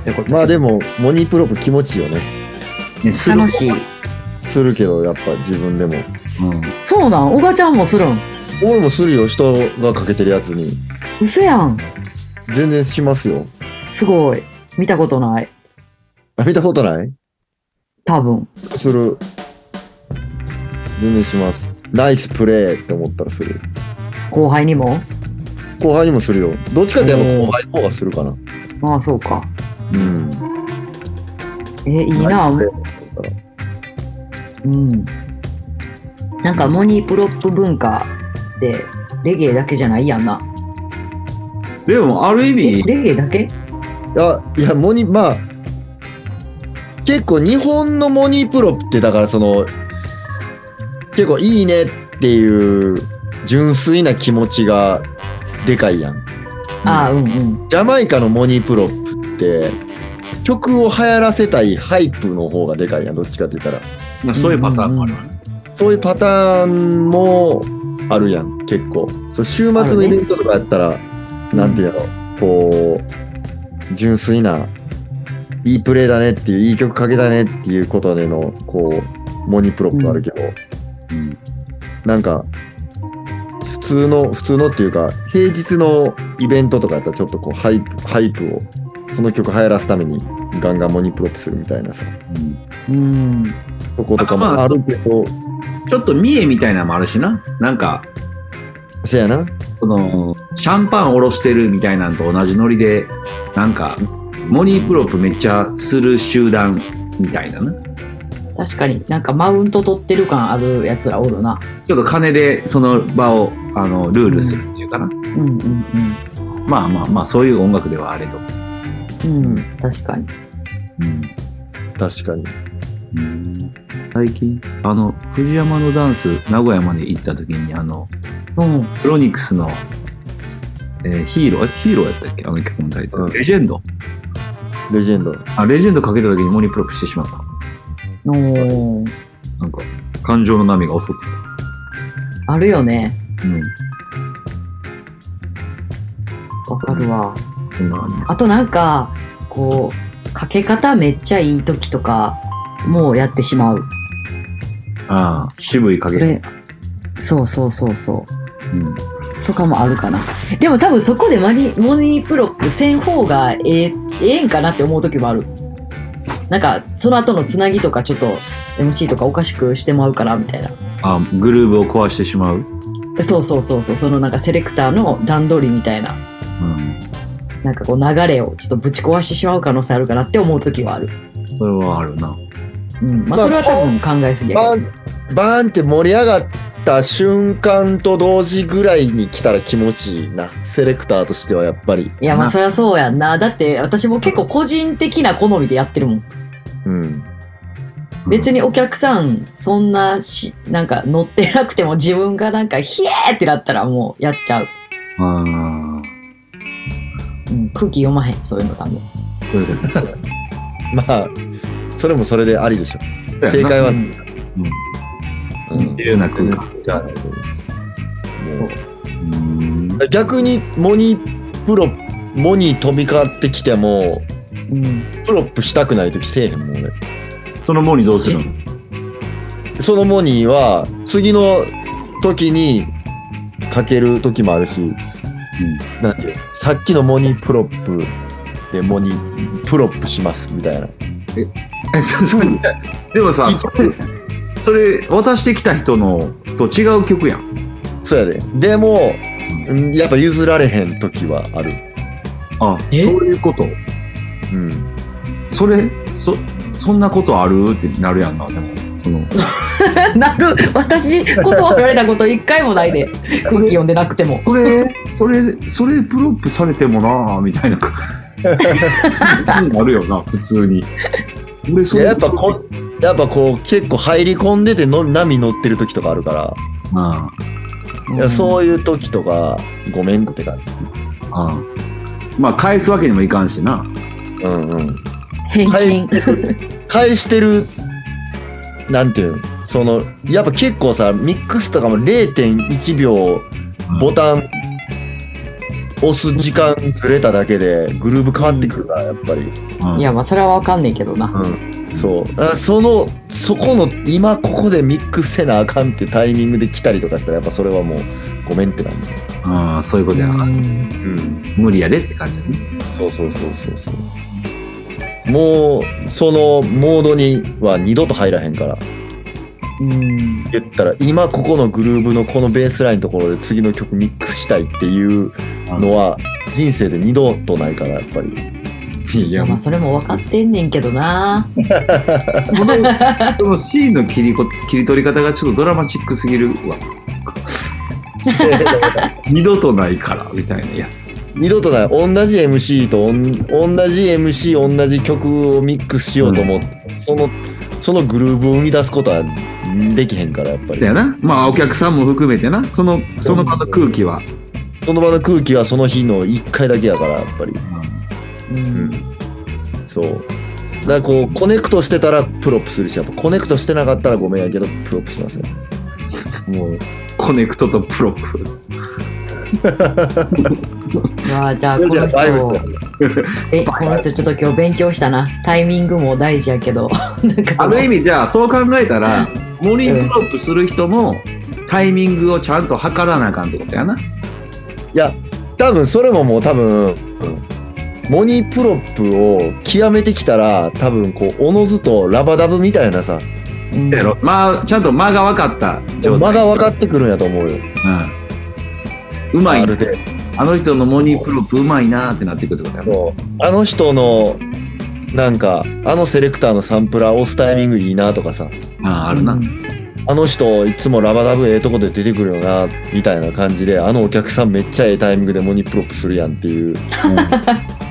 S3: そういうこと
S5: まあでも、 money pull up 気持ちいいよね。
S4: ね、する
S3: 楽しい。
S5: するけど、やっぱ自分でも。
S4: うん、
S3: そうなん、おがちゃんもするん？
S5: 俺もするよ、人がかけてるやつに。
S3: 嘘やん。
S5: 全然しますよ。
S3: すごい。見たことない。
S5: あ、見たことない？
S3: 多分。
S5: する。全然します。ナイスプレーって思ったらする。
S3: 後輩にも？
S5: 後輩にもするよ。どっちかっていうと後輩の方がするかな。
S3: ああ、そうか。
S5: うん。
S3: え、いいなうん。なんか money pull up 文化でレゲエだけじゃない？やんな。
S4: でもある意
S3: え
S4: 味
S3: レゲエだけ？
S5: いや、いや、 money、まあ、結構日本のモニープロってだからその、結構いいねっていう純粋な気持ちがでかいやん。
S3: ああ、うんうん。
S5: ジャマイカの money pull up って、曲を流行らせたい hype の方がでかいやん、どっちかって言ったら。
S4: まあ、そういうパターンもあるわね、
S5: そういうパターンもあるやん、結構。そう週末のイベントとかやったら、なんていうの、こう、純粋な、いいプレーだねっていう、いい曲かけたねっていうことでの、こう、 money pull up あるけど、
S4: うん
S5: なんか、普通の、普通のっていうか、平日のイベントとかやったらちょっとこう、 hype、hype を、その曲流行らすためにガンガン money pull up するみたいなさ、
S4: うん
S3: うん。
S5: とことかもあるけど、
S4: ちょっと見栄みたいなのもあるしななんか
S5: せやな。
S4: そのシャンパンおろしてるみたいなんと同じノリでなんか money pull up めっちゃする集団みたいなな
S3: 確かになんかマウント取ってる感あるやつらおるな。
S4: ちょっと金でその場をあのルールするっていうかな、
S3: うんうん
S4: まあまあまあそういう音楽ではあれど、
S3: うん。うん、確かに。
S4: うん
S5: 確かに。
S4: 最近あの藤山のダンス名古屋まで行った時にあの
S3: うん。
S4: プロニクスの、えーヒーローえヒーローやったっけ？あの曲のタイトル、
S5: うん
S4: レジェンド
S5: レジェンド。
S4: あレジェンドかけた時にモニプロップしてしまった
S3: おー
S4: なんか感情の波が襲ってきた
S3: あるよね。
S4: うん
S3: わかるわ。
S4: そんなあ
S3: あとなんか、こう、かけ方めっちゃいい時とか、もうやってしまう。
S4: ああ渋い影
S3: それ、そうそうそうそう。
S4: うん
S3: とかもあるかな。でも多分そこでマニモニープロップせん方がええ、ええんかなって思う時もある。なんか、その後のつなぎとかちょっと MC とかおかしくしてもらうからみたいな。
S4: あグルーブを壊してしまう、
S3: そうそうそうそう、そのなんかセレクターの段取りみたいな、
S4: うん、
S3: なんかこう流れをちょっとぶち壊してしまう可能性あるかなって思う時はある。
S4: それはあるな
S3: うん。まあ
S5: まあ
S3: それは多分考えすぎやけど。
S5: バーン、バーンって盛り上がった瞬間と同時ぐらいに来たら気持ちいいな。セレクターとしてはやっぱり。
S3: いやまあそりゃそうやんな。だって私も結構個人的な好みでやってるもん。
S5: うん。
S3: 別にお客さんそんなしなんか乗ってなくても自分がなんかヒエーってなったらもうやっちゃう、
S4: あ
S3: うん、空気読まへんそういうの多分
S4: あそういうこと
S5: まあ、それもそれでありでしょ。正解は、
S3: うん
S5: うん
S4: 自由な空間
S5: じゃあないともう
S4: うん。
S5: 逆にモニプロ、money 飛び交ってきても、
S3: うん
S5: pull up したくないときせえへんもん俺。
S4: その money どうするの？
S5: その money は次の時にかける時もあるし、なんていう？さっきの money pull up で money pull up しますみたいな。
S4: えそそでもさそれそれ渡してきた人のと違う曲やん。
S5: そうやで。でも、うんやっぱ譲られへん時はある。
S4: あそう
S3: え
S4: いうこと。
S5: うん。
S4: それそそんなことある？ってなるやんなでも。その。
S3: なる。私断られたこと一回もないで。空気読んでなくても。
S4: それそれそれプロップされてもなみたいな。なるよな普通に俺それ
S5: いややっぱこやっぱこう結構入り込んでての波乗ってる時とかあるから、
S4: あ
S5: いやそういう時とかごめんって感じ。
S4: あああまあ返すわけにもいかんしな。
S5: うんうん。
S3: 返金。
S5: 返してる、なんていうの？その、やっぱ結構さ、ミックスとかも0.1秒ボタン押す時間ずれただけでグルーブ変わってくるから、やっぱり。
S4: うん
S3: いやまあそれはわかんねえけどな
S5: うん。そう。あその、そこの、今ここでミックスせなあかんってタイミングで来たりとかしたら、やっぱそれはもう、ごめんって感じ。
S4: ああそういうことやな、
S3: うん
S5: うん。
S4: 無理やでって感じだね
S5: そうそうそうそうそう。もう、そのモードには二度と入らへんから。
S3: うん。
S5: 言ったら今ここのグルーブのこのベースラインのところで次の曲ミックスしたいっていうのは人生で二度とないからやっぱり。
S4: いや
S3: いやまあそれも分かってんねんけどな。
S4: そのシーンの切りこ切り取り方がちょっとドラマチックすぎるわ。二度とないからみたいなやつ。
S5: 二度とない。同じ MC とおん同じ MC 同じ曲をミックスしようと思って、そのそのグルーブを生み出すことはできへんからやっぱり。
S4: そうやな。まあお客さんも含めてな。そのその場の空気は、
S5: その場の空気はその日の一回だけやからやっぱり。
S3: うん。
S5: そう。だからこう connect してたら pull up するしやっぱ connect してなかったらごめんやけど pull up しますね
S4: もう connect と pull up。
S3: う わあじゃあこの人。
S5: ス
S3: えこの人ちょっと今日勉強したな。タイミングも大事やけど。なんかその。
S4: ある意味じゃあそう考えたら money pull up する人もタイミングをちゃんと測らなあかんってことやな。い
S5: や多分それももう多分、うん money pull up を極めてきたら多分こうおのずと rub a dub みたいなさ。
S3: うん
S4: まあちゃんと間が分かった状態。
S5: 間が分かってくるんやと思うよ。
S4: うん。うまい。
S5: ある程度
S4: あの人の money pull up うまいなってなってくるってことやろ
S5: あの人のなんか、あの selector のサンプラー押すタイミングいいなとかさ、
S4: ああ、あるな。
S5: あの人いつも rub a dub ええとこで出てくるよな、みたいな感じで、あのお客さんめっちゃええタイミングで money pull up するやんっていう、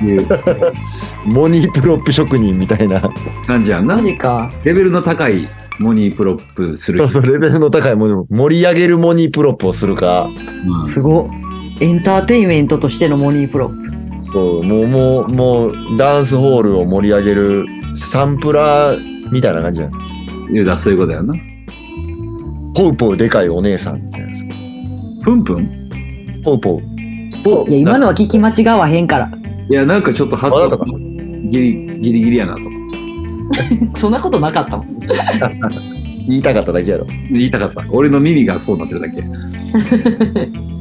S4: いう
S5: money pull up 職人みたいな、
S4: 感じやんな。
S3: マジか。
S4: レベルの高い money pull up する人。
S5: そうそう、レベルの高いもの、盛り上げる money pull up をするか、
S4: うん
S3: すごっ。エンターテインメントとしての money pull up。
S5: そう、もう、もう、もう、ダンスホールを盛り上げるサンプラーみたいな感じやん。
S4: 言うたらそういうことやな。
S5: ポウポウでかいお姉さんみたいなや
S4: プンプン？
S5: つ。ポウポウ。ポウ
S3: いや、今のは聞き間違わへんから。
S4: いや、なんかちょっと発音ギリギリギリやなと。
S3: そんなことなかったもん。
S5: 言いたかっただけやろ。
S4: 言いたかった。俺の耳がそうなってるだけ。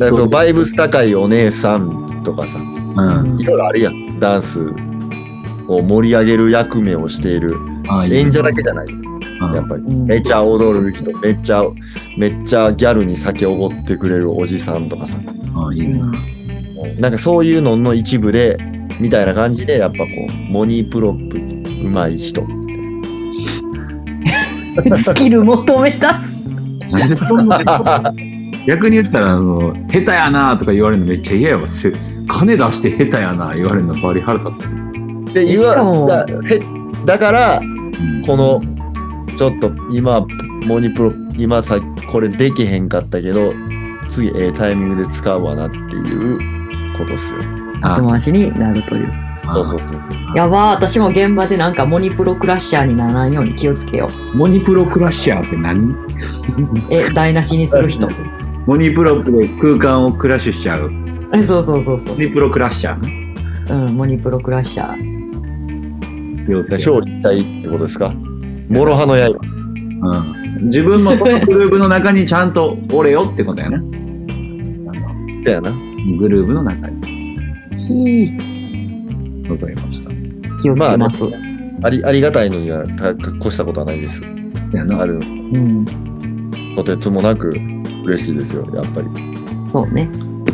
S5: だからそう、バイブス高いお姉さんとかさ、
S4: うん。
S5: いろいろあるやん。ダンスを盛り上げる役目をしている。演者だけじゃない。
S4: うん
S5: やっぱり。
S3: うん
S5: めっちゃ踊る人、めっちゃ、めっちゃギャルに酒おごってくれるおじさんとかさ。
S4: ああいいね
S5: なんかそういうのの一部で、みたいな感じで、やっぱこう、 money pull up 上手い人。
S3: スキル求め出す。
S4: 逆に言ったら、あの、下手やなとか言われるのめっちゃ嫌やわ。せ金出して下手やな言われるのバリ腹立つ。
S5: で、言
S3: しかも
S5: わだへだから、
S4: うん
S5: この、ちょっと今、モニプロ、今さ、これできへんかったけど、次、ええタイミングで使うわなっていうことっすよ。
S3: 後回しになるという。
S5: そうそうそう。
S3: やばー、私も現場でなんかモニプロクラッシャーにならんように気をつけよ
S4: モニプロクラッシャーって何？
S3: う。え、台無しにする人。
S4: モニプロップで空間をクラッシュしちゃう。
S3: えそうそうそうそ
S4: モニプロクラッシャーね。
S3: う。うん、モニプロクラッシャー。
S4: 気をつけ
S5: 表裏一体ってことですか？諸刃の刃。
S4: うん。自分もそのグループの中にちゃんとおれよってことやね。
S5: だよな。
S4: グループの中に。
S3: ひ
S4: わかりました。
S3: ー気をつけます。
S5: ありありがたいのにはた越したことはないです。
S4: そやな。
S5: ある
S3: うん、
S5: とてつもなく嬉しいですよ、やっぱり。
S3: そうね。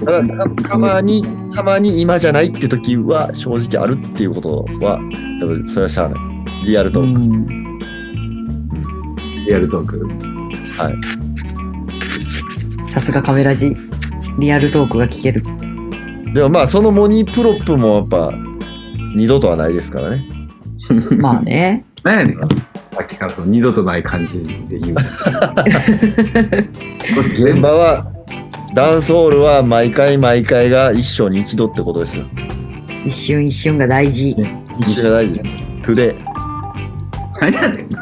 S5: ただたたまに、たまに今じゃないって時は正直あるっていうことは、やっぱそれはしゃあない。リアルと、
S3: うん、
S4: real talk。
S5: はい。
S3: さすがカメラジ。 real talk が聞ける。
S5: でもまあその money pull up もやっぱ二度とはないですからね。
S3: まあね。
S4: 何やねん。さっきからと二度とない感じで言う。
S5: 現場はダンスホールは毎回毎回が一生に一度ってことですよ。
S3: 一瞬一瞬が大事。
S5: 一緒が大事です。トゥデ
S4: 何やねん。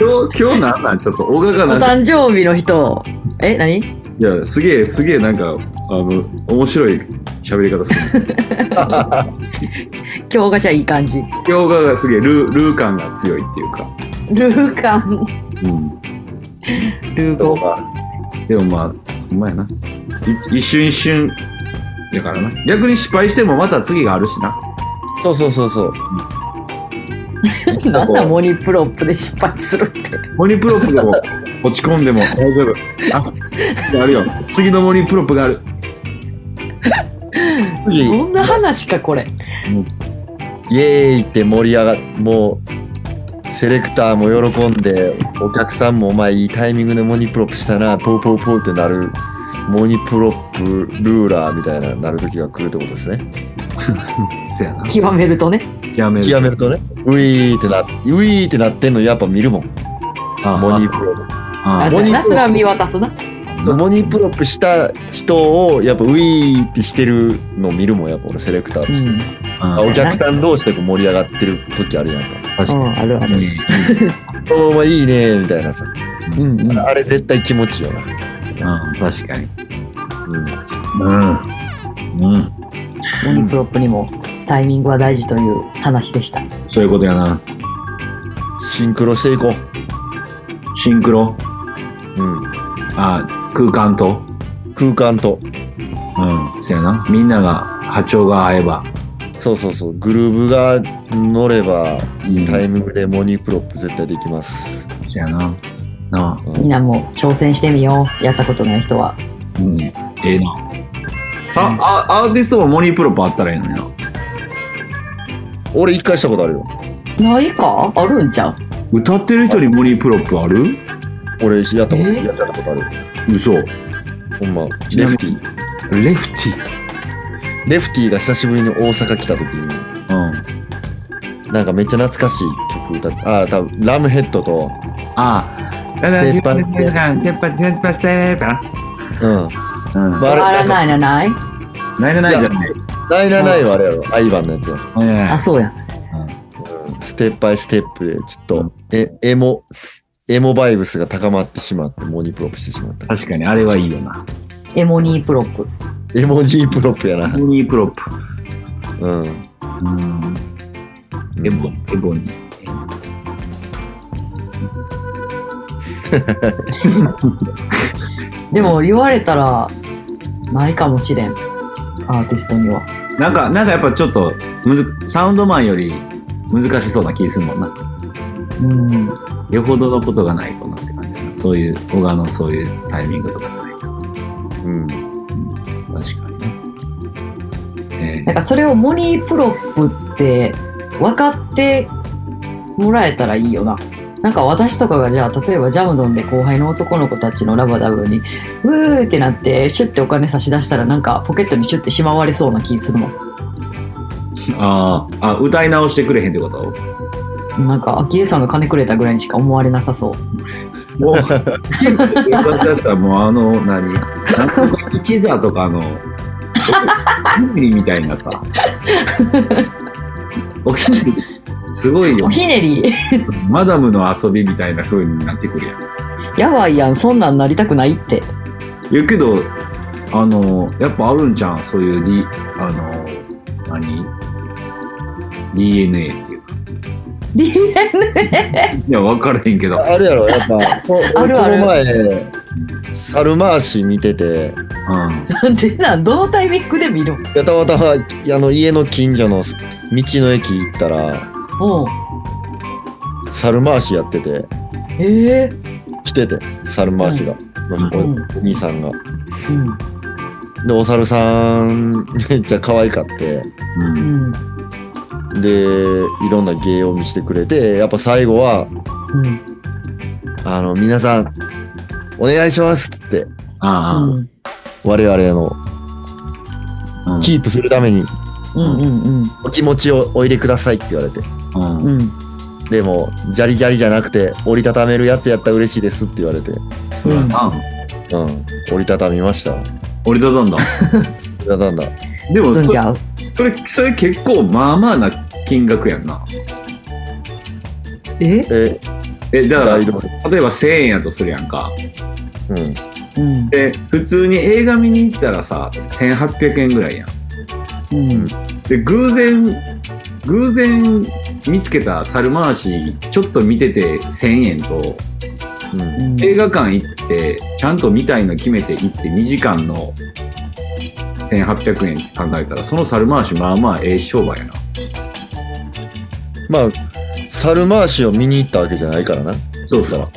S4: 今日、今日なんなんちょっと、小川が
S3: お
S4: なんか、
S3: 誕生日の人。え、何？
S4: いや、すげえ、すげえなんか、あの、面白い喋り方する。
S3: 今日がじゃあいい感じ。
S4: 今日がすげえルー、ルー感が強いっていうか。
S3: ルーカン。
S4: うん。
S3: ルーゴ。
S4: でもまあ、ほんまやな。い一瞬一瞬、やからな。逆に失敗してもまた次があるしな。
S5: そうそうそうそう。
S3: なんだ money pull up で失敗するって。
S4: money pull up でも落ち込んでも大丈夫。あ、あるよ。次の money pull up がある。
S5: 次、
S3: そんな話か、これ。
S5: イエーイって盛り上がっもうセレクターも喜んでお客さんもお前いいタイミングでモニプロップしたなポーポーポーってなるモニプロップルーラーみたいななる時が来るってことですね
S4: そやな。
S3: 極めるとね。
S4: 極める。
S5: 極めるとねウィーってなウィーってなってんのやっぱ見るもん
S4: あ
S5: モニプロ
S4: あ
S3: あ、そうやな。それは見渡すな。
S5: モニプロップした人をやっぱウィーってしてるのを見るもんやっぱ俺セレクターとして、
S3: うん。
S4: あ
S5: あお客さん同士でこう盛り上がってる時あるやんか
S4: 確か
S3: うん、あるある。
S4: に。
S5: お お前いいねみたいなさ
S3: うんうん。
S5: あれ絶対気持ちいいよな
S4: うん、確かに。
S5: うん
S4: うん。うん。
S3: モニプロップにもタイミングは大事という話でした。
S4: そういうことやな。
S5: シンクロしていこ
S4: シンクロ？
S5: う。うん。
S4: あ、空間と？
S5: 空間と。
S4: うん。そやな。みんなが波長が合えば。
S5: そうそうそう。グルーブが乗れば、いいタイミングで money pull up 絶対できます。
S4: そやな。なあ。
S3: みんなも挑戦してみよう。やったことない人は。
S4: うん。ええな。さ、あアーティストも money pull up あったらええのにな。
S5: 俺一回したことあるよ。
S3: ないか？あるんちゃう？
S4: 歌ってる人に money pullップある？
S5: 俺やったこと、
S3: え？
S5: やったことある。
S4: 嘘。
S5: ほんま。レフティー。
S4: レフテ
S5: レフティーが久しぶりに大阪来た時に、
S4: ィ。うん。
S5: なんかめっちゃ懐かしい曲歌って、ああ、多分ラムヘッドと、
S4: ああ。
S5: ステッパー
S4: ステッパーステッパーステッパーステッパ
S5: うん。
S4: ー。うん。
S5: まあ、あれ、
S3: ないなない？
S4: ないないじゃない。
S5: ないないないはあれやろ、アイバンのやつや。
S3: あ、そうや。
S5: step by step で、ちょっと、え、エモ、エモバイブスが高まってしまって、 money pull up してしまった。
S4: 確かにあれはいいよな。
S3: エモ money pull up。
S5: エモ money pull up やな。
S4: money pull up。
S5: うん。
S4: うん。エボ、エボに。
S3: でも言われたら、ないかもしれん。アーティストには。
S4: なんか、なんかやっぱちょっとむず、サウンドマンより難しそうな気するもんな。
S3: うん。
S4: よほどのことがないとなって感じだな。そういう、小川のそういうタイミングとかじゃないと。
S5: うん。
S4: 確かにね。え
S3: なんかそれを money pull up って分かってもらえたらいいよな。なんか私とかがじゃあ例えばジャムドンで後輩の男の子たちの rub-a-dub にうーってなってシュッてお金差し出したらなんかポケットにシュッてしまわれそうな気するもん。
S4: ー、あーあ、歌い直してくれへんってこと？
S3: なんかアキエさんが金くれたぐらいにしか思われなさそう。
S4: もう、出したらもうあの、何？なんとか一座とかの、お気に入りみたいなさ。お気に入り、すごいよ
S3: お。ひねり？
S4: マダムの遊びみたいな風になってくるやん。
S3: やばいやんそんなんなりたくないって。
S4: 言うけど、あの、やっぱあるんじゃん、そういう D、あの、何 ?DNA って。
S3: DNA
S4: いや、分からへんけど。
S5: あるやろ、やっぱ、こ
S3: あるある
S5: この前、猿回し見てて、
S3: なんでなんどのタイミングで見る
S5: やたまたまあの家の近所の道の駅行ったら、
S3: うん。
S5: 猿回しやってて、
S3: ええ
S5: 来てて、猿回しが、
S3: うん
S5: おお兄さんが。
S3: うん。
S5: で、お猿さん、めっちゃ可愛かって、
S4: う。
S3: うんん。
S5: で、いろんな芸を見せてくれて、やっぱ最後は、
S3: うん。
S5: あの、皆さん、お願いしますっつって、
S4: あ
S3: うん。
S5: 我々の
S4: あ、うん。
S5: キープするために
S3: うんうん
S5: お気持ちをお入れくださいって言われて。
S4: うん。
S5: でも、ジャリジャリじゃなくて、折りたためるやつやったら嬉しいですって言われて。
S4: そうやな。
S5: うん。折りたたみました。折
S4: 折りたたんだ。
S5: りたたんだ。
S4: でもそ
S3: 包んじゃう。
S4: それ、それ結構まあまあな金額やんな。
S3: え？
S5: え、
S4: え、だから、例えば1000円やとするやんか。
S5: うん。
S3: うん。
S4: で、普通に映画見に行ったらさ、1800円ぐらいやん。
S3: うん。
S4: で、偶然、偶然見つけた猿回し、ちょっと見てて1000円と、
S5: うん。
S4: 映画館行って、ちゃんと見たいの決めて行って2時間の1800円考えたら、その猿回しまあまあええ商売やな。
S5: まあ、猿回しを見に行ったわけじゃないからな。
S4: そうそう。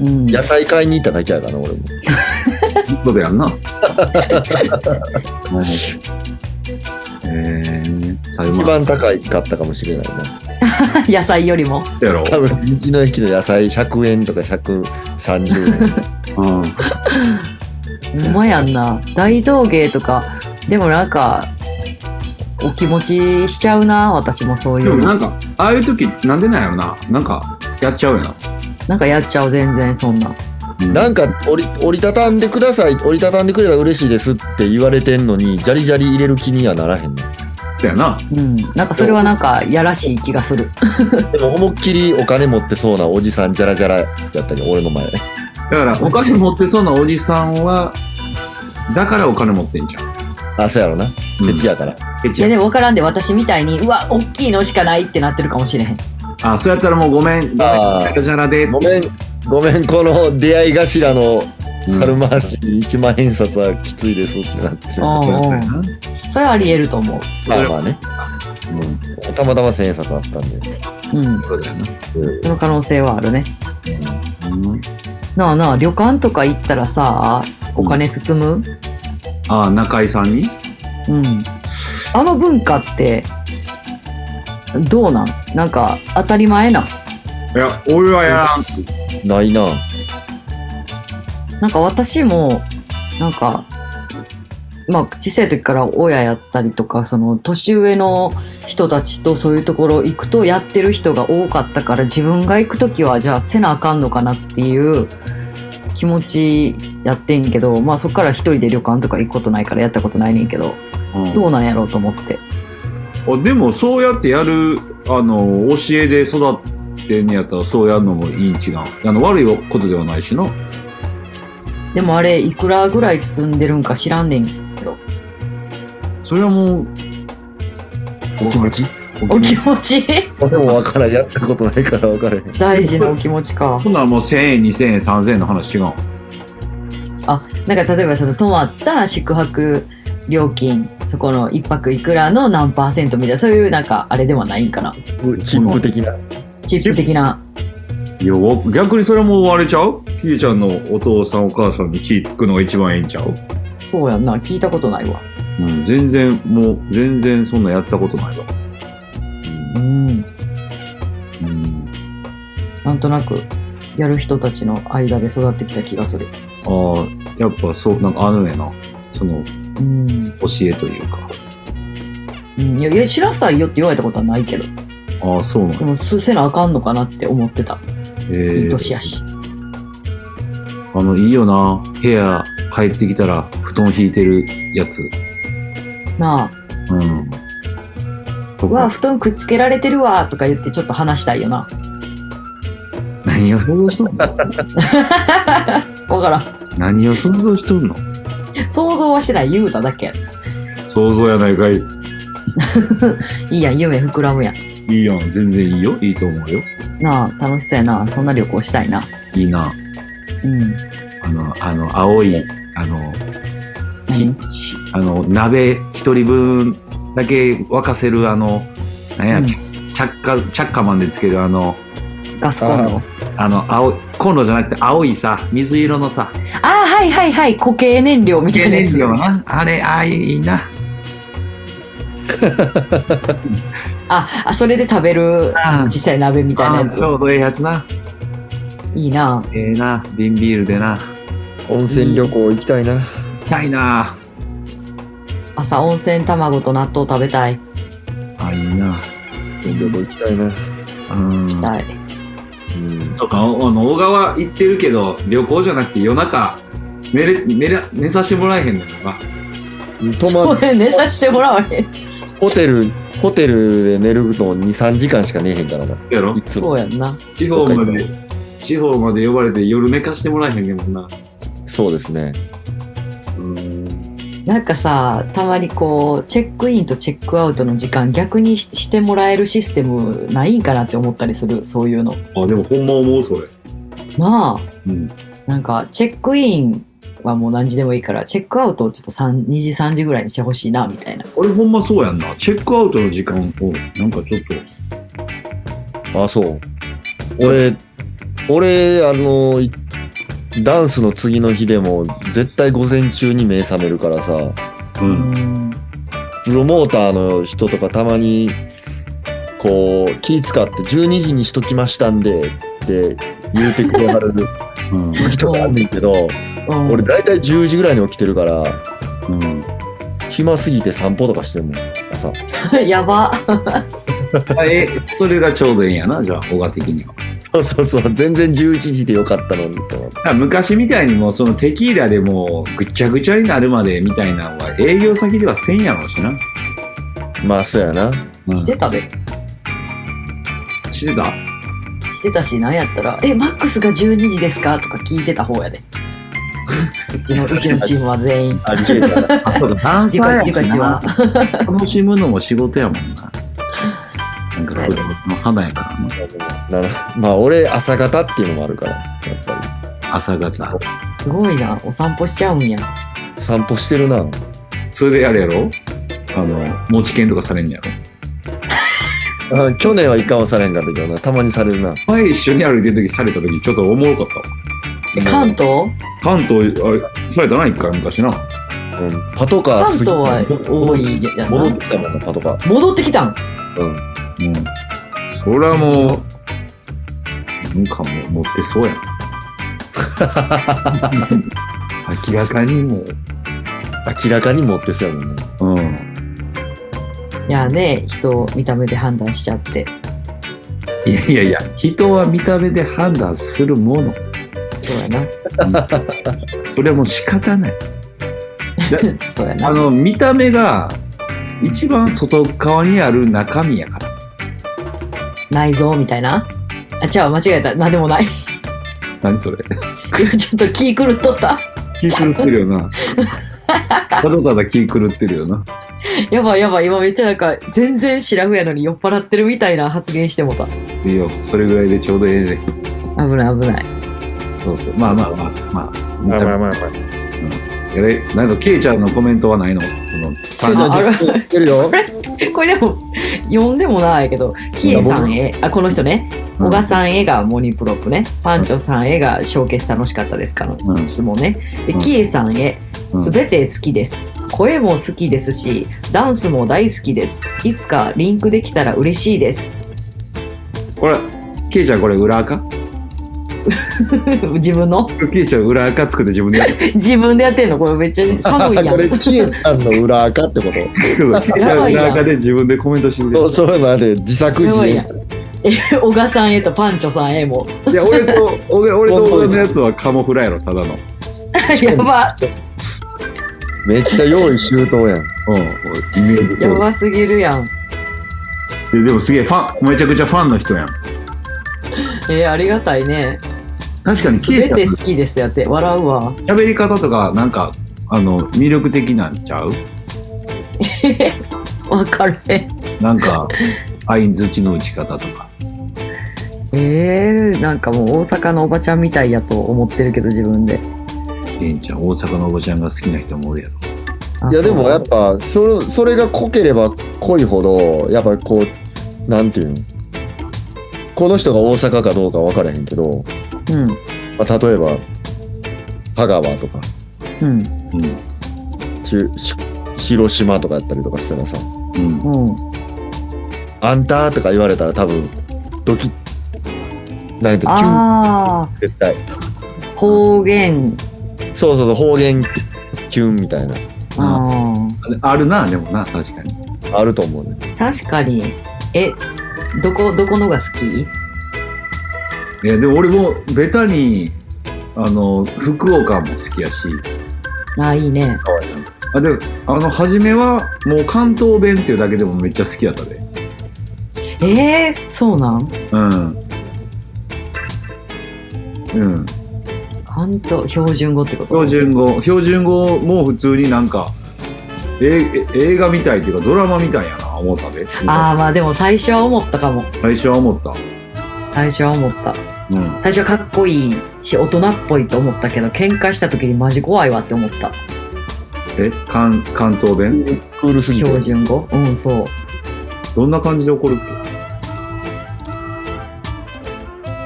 S4: うん。
S3: うん。
S5: 野菜買いに行っただけやからな、俺も。
S4: そうやんな。う んえー、猿
S5: 一
S4: 回
S5: 番高いかったかもしれないな。
S3: 野菜よりも。
S4: しやろ。
S5: 多分、道の駅の野菜100円とか130円。
S4: うん。
S3: ほんまやんな。大道芸とか、でもなんか、お気持ちしちゃうな、私もそういうの。
S4: でもなんか、ああいう時なんでなんやろな。なんか、やっちゃうよな。
S3: なんかやっちゃう、全然そんな。
S5: なんか折り折りたたんでください折りたたんでくれたら嬉しいですって言われてんのにジャリジャリ入れる気にはならへんね
S4: だよな。
S3: うん。なんかそれはなんか、やらしい気がする。
S5: でも思いっきりお金持ってそうなおじさんジャラジャラやったね俺の前
S4: だから、お金持ってそうなおじさんは、だからお金持ってんじゃん。
S5: あそうやろな
S4: うん
S5: ケチやから、
S3: いや
S4: や
S3: でも分からんで、私みたいに、うわ、大きいのしかないってなってるかもしれへん。
S4: あ、そうやったらもうごめん。ごめん。じ
S5: あー
S4: じゃらで。
S5: ごめんごめんこの出会い頭の猿回し1万円札はきついですってなってる、
S3: うんうん。それはあり得ると思
S5: まあまあね
S4: うん。
S5: たまたま千円札あったんで、
S3: う。うん。
S4: そうだよな。
S3: その可能性はあるね。
S4: うん
S3: なあなあ、旅館とか行ったらさ、お金包む？
S4: ああ、中井さんに？
S3: うん。あの文化って、どうなん？なんか当たり前なん？
S4: いや俺はやらん。
S5: ないな。
S3: なんか私もなんかまあ小さい時から親やったりとかその年上の人たちとそういうところ行くとやってる人が多かったから自分が行く時はじゃあせなあかんのかなっていう気持ちやってんけどまあそっから一人で旅館とか行くことないからやったことないねんけど
S4: うん。
S3: どうなんやろうと思って。
S4: あでもそうやってやるあの教えで育ってんやったらそうやるのもいいん違う？あの悪いことではないしな
S3: でもあれいくらぐらい包んでるんか知らんねん
S4: それはもう
S5: お気持ち？
S3: お気持ち？
S5: 俺もわからん。やったことないからわからへん。
S3: 大事なお気持ちか。
S4: ほんならもう1000円2000円3000円の話違う
S3: あなんか例えばその泊まった宿泊料金そこの一泊いくらの何パーセントみたいなそういうなんかあれではないんかな。
S5: チップ的な。
S3: チップ的な。い
S4: やわ逆にそれもあれちゃう？キイちゃんのお父さんお母さんに聞くのが一番ええんちゃう？
S3: そうやんな。聞いたことないわ
S4: うん、全然もう全然そんなやったことないわ。
S3: うん。
S4: うん。
S3: なんとなくやる人たちの間で育ってきた気がする。
S4: ああやっぱそうなんかあるんやな。その
S3: うん、
S4: 教えというか。
S3: うん、いやいや知らさいよって言われたことはないけど。
S4: ああそうなん
S3: でもすせなあかんのかなって思ってた。
S4: え
S3: いい年やし。
S4: あのいいよな。部屋帰ってきたら布団引いてるやつ
S3: な。
S4: うん。
S3: あうわ布団くっつけられてるわとか言ってちょっと話したいよな。
S4: 何を想像しとんの？
S3: わからん。
S4: 何を想像しとんの？
S3: 想像はしない。言うただけ
S4: 想像やないかい。
S3: いいやん夢膨らむやん。
S4: いいやん。全然いいよ。いいと思うよ。
S3: なあ楽しそうやな。そんな旅行したいな。い
S4: いな。
S3: うん。
S4: あのあの青いあのあの鍋一人分だけ沸かせるあのなんや、
S3: うん。
S4: チャッカチャッカマンでつけるあの
S3: ガスコンロ。
S4: あの青いコンロじゃなくて青いさ水色のさ。
S3: ああはいはいはい。固形燃料みたいなやつ。
S4: な。あれああいいな。
S3: ああそれで食べる
S4: あ
S3: 小さい鍋みたいなやつ。
S4: ちょうどええやつな。い
S3: いな。
S4: ええな。瓶ビールでな。
S5: 温泉旅行行きたいな。
S4: たいな。
S3: 朝温泉卵と納豆食べたい。
S4: あいいな。
S5: 温泉旅行行きたいな。
S4: うん。
S3: たい。
S5: うん。
S4: とかおあの小川行ってるけど旅行じゃなくて夜中寝れ寝れ寝させてもらえへんのよな。
S5: 泊ま
S3: これ寝させてもらわへん。
S5: ホテル、ホテルで寝るの2、3時間しか寝えへんからな。
S4: やろ？
S5: いつも。
S3: そうやんな。
S4: 地方まで地方まで呼ばれて夜寝かしてもらえへんねんもんな。
S5: そうですね。
S4: うん。
S3: なんかさたまにこうチェックインとチェックアウトの時間逆にししてもらえるシステムないんかなって思ったりするそういうの。
S4: あでもほんま思うそれ。
S3: なあ
S4: うん。
S3: なんかチェックインはもう何時でもいいからチェックアウトをちょっと3 2時3時ぐらいにしてほしいなみたいな。
S4: 俺ほんまそうやんな。チェックアウトの時間をなんかちょっと。
S5: あ、そう。俺、俺、あの、いダンスの次の日でも絶対午前中に目覚めるからさ、
S4: う
S3: うん。ん
S5: プロモーターの人とかたまに、こう、気使って12時にしときましたんでって言うてくれはる
S4: うん。
S5: 時とかあんねんけど、
S3: うん。
S5: 俺大体10時ぐらいに起きてるから、
S4: うん。
S5: 暇すぎて散歩とかしてるもん、朝。
S3: やば。
S4: あ えそれがちょうどいいんやなじゃあ小川的には
S5: そうそうそう、全然11時でよかったのにと。
S4: 昔みたいにもうそのテキーラでもうぐっちゃぐちゃになるまでみたいなのは営業先ではせんやろうしな、
S5: まあ、そうやな。
S4: うん。
S3: してたで
S4: してた？
S3: してたしなんやったら「えマックスが12時ですか?」とか聞いてた方やで。うちのうちのチームは全員。
S5: ありえたな。
S4: あそうだダン
S3: デュカデュカチは。
S4: 楽しむのも仕事やもんななんか子供の花やからな
S5: なるまあ、俺、朝方っていうのもあるから、やっぱ
S4: 朝方。
S3: すごいな。お散歩しちゃうんや。
S5: り。散歩してるな。
S4: それでやるやろ？あの持ち券とかされんやろ？
S5: あ去年はいかんはされんかったけどな、たまにされるな。
S4: 前一緒に歩いてる時された時ちょっとおもろかったわ。
S3: え関東？
S4: 関東あされたな一回昔な。
S5: うん、パトカー
S3: 関東は多いやな。
S5: 戻ってきたもんな、パトカー。
S3: 戻ってきたん？
S5: うん。
S4: うん俺はもう、なんかもう持ってそうやん。明らかにも
S5: 明らかに持ってそうやもんね。
S4: う、うん。
S3: いやね、人を見た目で判断しちゃって。
S4: いやいやいや、人は見た目で判断するもの。
S3: そうやな。
S4: それはもう仕方ない。
S3: そうやな。
S4: あの、見た目が一番外側にある中身やから。
S3: 内臓みたいな？あ、違う、間違えた。なんでもない。
S4: 何それ？
S3: 今ちょっと気狂っとった。
S4: 気狂ってるよな。ただただ気狂ってるよな。
S3: やばいやばい。今めっちゃなんか、全然シラフやのに酔っ払ってるみたいな発言してもた。
S4: いいよ、それぐらいでちょうどええね。
S3: 危ない危ない。
S4: そうそう。まあまあまあまあ。
S5: まあまあまあまあ。
S4: やれなんか、ケイちゃんのコメントはないの？その
S5: て言ってるよ。
S3: これでも、読んでもないけど、キエさんへ、あ、この人ね、小賀さんへがモニプロップね、パンチョさんへがショーケース楽しかったですか？の
S4: うん。
S3: 質問ね。で、
S4: うん。
S3: キエさんへ、
S4: うん。
S3: すべて好きです。声も好きですし、ダンスも大好きです。いつかリンクできたら嬉しいです。
S4: これ、ケイちゃんこれ裏垢？
S3: 自分の？
S4: ケイちゃん裏垢作って自分でやって
S3: 自分でやってんの？これめっちゃ寒いやん
S5: これ、。キエちゃんの裏垢ってこと？
S4: 裏垢で自分でコメントしてくれ
S5: そうそういうのあれ、自作自演
S3: 小賀さんへとパンチョさんへも。
S4: いや、俺と、俺俺と俺のやつはカモフラやろ、ただの。
S3: やば、
S5: めっちゃ用意周到やん。
S4: うん。イメージそう。
S3: やばすぎるやん。
S4: ででもすげえファン、めちゃくちゃファンの人やん。
S3: えーありがたいね。
S4: 確かに
S3: す
S4: ケイちゃん
S3: べて好きですやって、笑うわ。
S4: 喋り方とか、なんか、あの、魅力的なんちゃう？
S3: わかれん。
S4: なんか、相づちの打ち方とか。
S3: えー、なんかもう大阪のおばちゃんみたいやと思ってるけど自分で。
S4: ケイちゃん、大阪のおばちゃんが好きな人もおるやろ。
S3: あ
S5: いやでもやっぱそれそれが濃ければ濃いほどやっぱこうなんていうの？この人が大阪かどうか分からへんけど、
S3: うん。
S5: まあ、例えば香川とか
S3: うん。
S4: うん。
S5: 中し広島とかやったりとかしたらさ
S4: うん。
S3: うん。
S5: 「あんた」とか言われたら多分ドキッなんやキュン
S3: ああ、
S5: 絶対
S3: 方言。
S5: そうそうそう方言キュンみたいな
S3: あ
S4: あるな、でもな、確かに。
S5: あると思うね
S3: ー確かに。え、どこ、どこのが好き？
S4: いや、でも俺も、ベタに、あの、福岡も好きやし、
S3: あーいいね。
S4: あ、でも、あの、初めは、もう関東弁っていうだけでもめっちゃ好きやったで。
S3: えー、そうなん？
S4: うん。うん。
S3: 関東、標準語ってこと？
S4: 標準語、標準語も普通になんか、ええ映画みたいっていうかドラマみたいやな、思ったで。
S3: ああ、まあでも最初は思ったかも。
S4: 最初は思った。
S3: 最初は思った。
S4: うん。
S3: 最初はかっこいいし、大人っぽいと思ったけど、喧嘩した時にマジ怖いわって思った。
S4: え、関、関東弁？
S5: クールすぎて？
S3: 標準語？うん、そう。
S4: どんな感じで怒るっけ？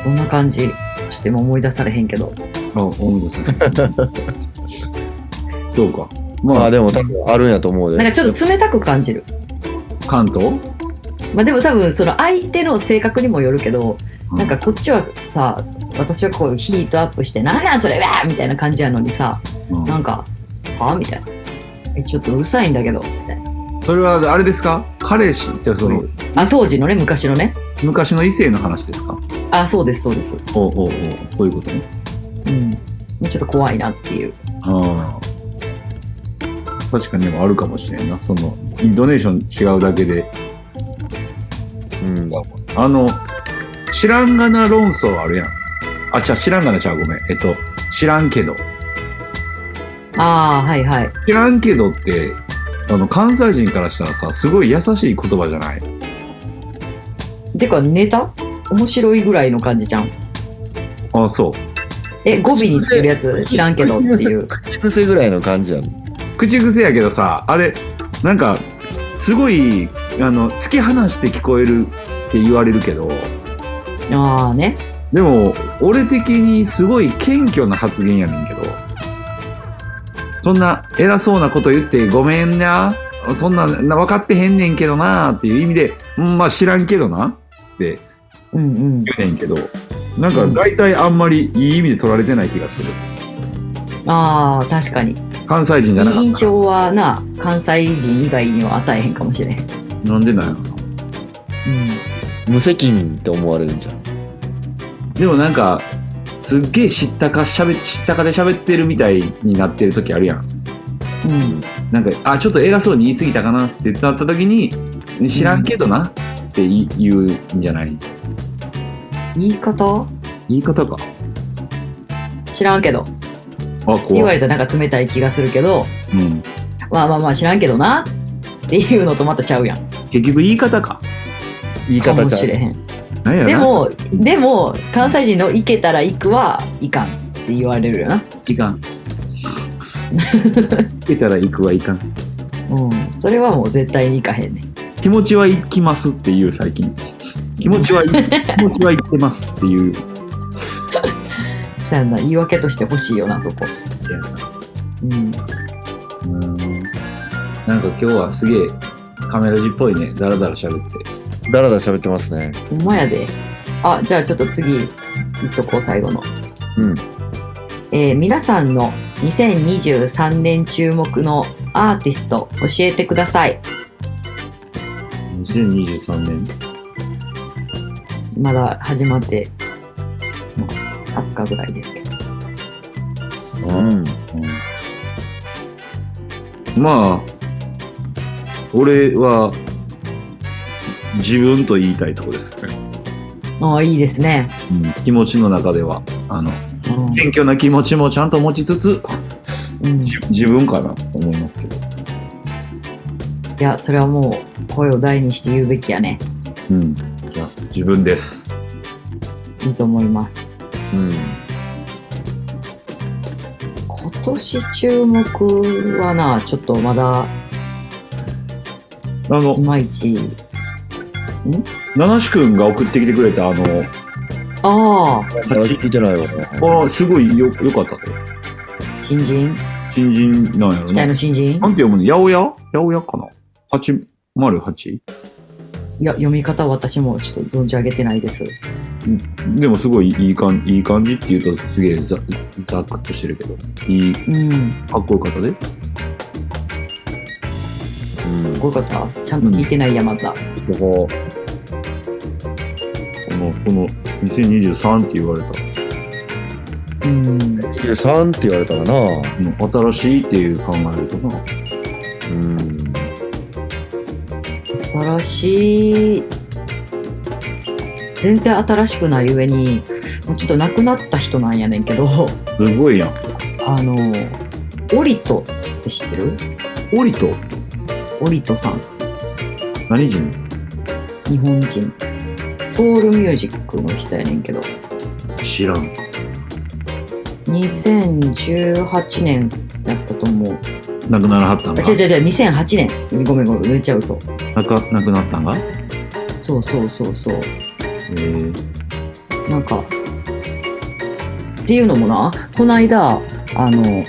S3: どんな感じ？しても思い出されへんけど。
S4: あ、思い出せない。そうか？まあ、
S5: まあでも多分あるんやと思うで
S3: なんかちょっと冷たく感じる。
S4: 関東？
S3: まあでも多分その相手の性格にもよるけど、
S4: うん
S3: なんかこっちはさ、私はこうヒートアップして、なんなんそれわーみたいな感じやのにさ、
S4: うん
S3: なんか、はみたいな。え、ちょっとうるさいんだけど、みたいな。
S4: それはあれですか？彼氏？じゃあその
S3: あ、当時のね、昔のね。
S4: 昔の異性の話ですか？
S3: あ、そうです、そうです。
S4: おうおうおうそういうことね。
S3: うん。ちょっと怖いなっていう。
S4: ああ。確かにでもあるかもしれんな。その、インドネーション違うだけで。
S5: うん
S4: あの、知らんがな論争あるやん。あ、ちゃ、知らんがなちゃう、ごめん。えっと、知らんけど。
S3: ああ、はいはい。
S4: 知らんけどって、あの、関西人からしたらさ、すごい優しい言葉じゃない？
S3: てか、ネタ？面白いぐらいの感じじゃん。
S4: あそう。
S3: え、語尾につけるやつ知らんけどっていう。
S5: 口癖ぐらいの感じやん
S4: 口癖やけどさ、あれ、なんか、すごい、あの、突き放して聞こえるって言われるけど、
S3: ああね。
S4: でも、俺的にすごい謙虚な発言やねんけど、そんな偉そうなこと言ってごめんな、そんなな分かってへんねんけどなっていう意味で、うん、まあ知らんけどなって
S3: うんうん。
S4: 言うねんけど、なんか大体あんまりいい意味で取られてない気がする。
S3: ああ、確かに。
S4: 関西人じゃなかった
S3: 印象はな、関西人以外には与えへんかもしれへん。
S4: なんでなんやろな
S3: う
S5: 無責任って思われるんじゃん。
S4: でもなんか、すっげえ知ったかしゃべ、知ったかで喋ってるみたいになってる時あるやん。
S3: ん。うん。
S4: なんか、あ、ちょっと偉そうに言い過ぎたかなってなった時に、知らんけどなって言言うんじゃない？
S3: 言い方？
S4: 言い方か。
S3: 知らんけど。
S4: あ、怖い。
S3: 言われたらなんか冷たい気がするけど、
S4: うん。
S3: まあまあまあ知らんけどなっていうのとまたちゃうやん。
S4: 結局言い方か。
S5: 言い
S3: か
S5: 方ちゃう
S3: もしれ。へん。
S4: なんや
S3: で、も、でも、関西人の行けたら行くはいかんって言われるよな。
S4: いかん。行けたら行くはいかん。
S3: うん。それはもう絶対に行かへんねん。
S4: 気持ちは行きますっていう最近。気持ちは、気持ちは行ってますっていう。
S3: そうやんな。言い訳として欲しいよな、そこ。
S4: せやな
S3: うん。
S4: うんなんか今日はすげえカメラ字っぽいね。ダラダラ喋って。
S5: だらだら喋ってますね。
S3: ほんまやで。あ、じゃあちょっと次、いっとこう、最後の。
S5: うん。
S3: えー皆さんの2023年注目のアーティスト教えてください。
S4: 2023年？
S3: まだ始まって、まあ、20日ぐらいですけど。
S5: うん。
S4: まあ、俺は自分と言いたいとこですね。
S3: ああ、いいですね。
S4: 気持ちの中では。あの、
S3: うん
S4: 謙虚な気持ちもちゃんと持ちつつ、
S3: うん、
S4: 自分かなと思いますけど。
S3: や、それはもう声を大にして言うべきやね。
S4: うん。じゃあ、自分です。
S3: いいと思います。
S5: うん。
S3: 今年注目はな、ちょっとまだ
S4: あの
S3: い、まいち。
S4: 七志くんが送ってきてくれたあの、
S3: ああ、
S5: 聞いてないわ。
S4: あすごいよよかったで。
S3: 新人？
S4: 新人なんやろな。
S3: 期待の新人？
S4: なんて読むの？八百屋？八百屋かな ?808?
S3: いや、読み方は私もちょっと存じ上げてないです。
S4: でもすごいいい感いい感じっていうとすげえざざっくっとしてるけど、いい、
S3: うん。
S4: かっこよかったで。
S5: うん。
S3: すごかった？ちゃんと聞いてないや、まだ。
S4: だから、この、その、2023って言われた、
S3: うん。
S5: 23って言われたらな。
S4: この新しいっていう考えるとな、
S5: うん。
S3: 新しい、全然新しくない上に、もうちょっと亡くなった人なんやねんけど、
S4: すごいやん。
S3: あの、オリトって知ってる？
S4: オリト、
S3: オリトさん、
S4: 何人？
S3: 日本人。ソウルミュージックの人やねんけど、
S4: 知らん。
S3: 2018年やったと思う。
S4: 亡くならはったん
S3: あ、
S4: が
S3: 違う違う違う、2008年。ごめんごめん、めっちゃ嘘。
S4: 亡く亡くなったんが
S3: そうそうそうそう。
S4: えー、
S3: なんか、っていうのもな、この間、あの、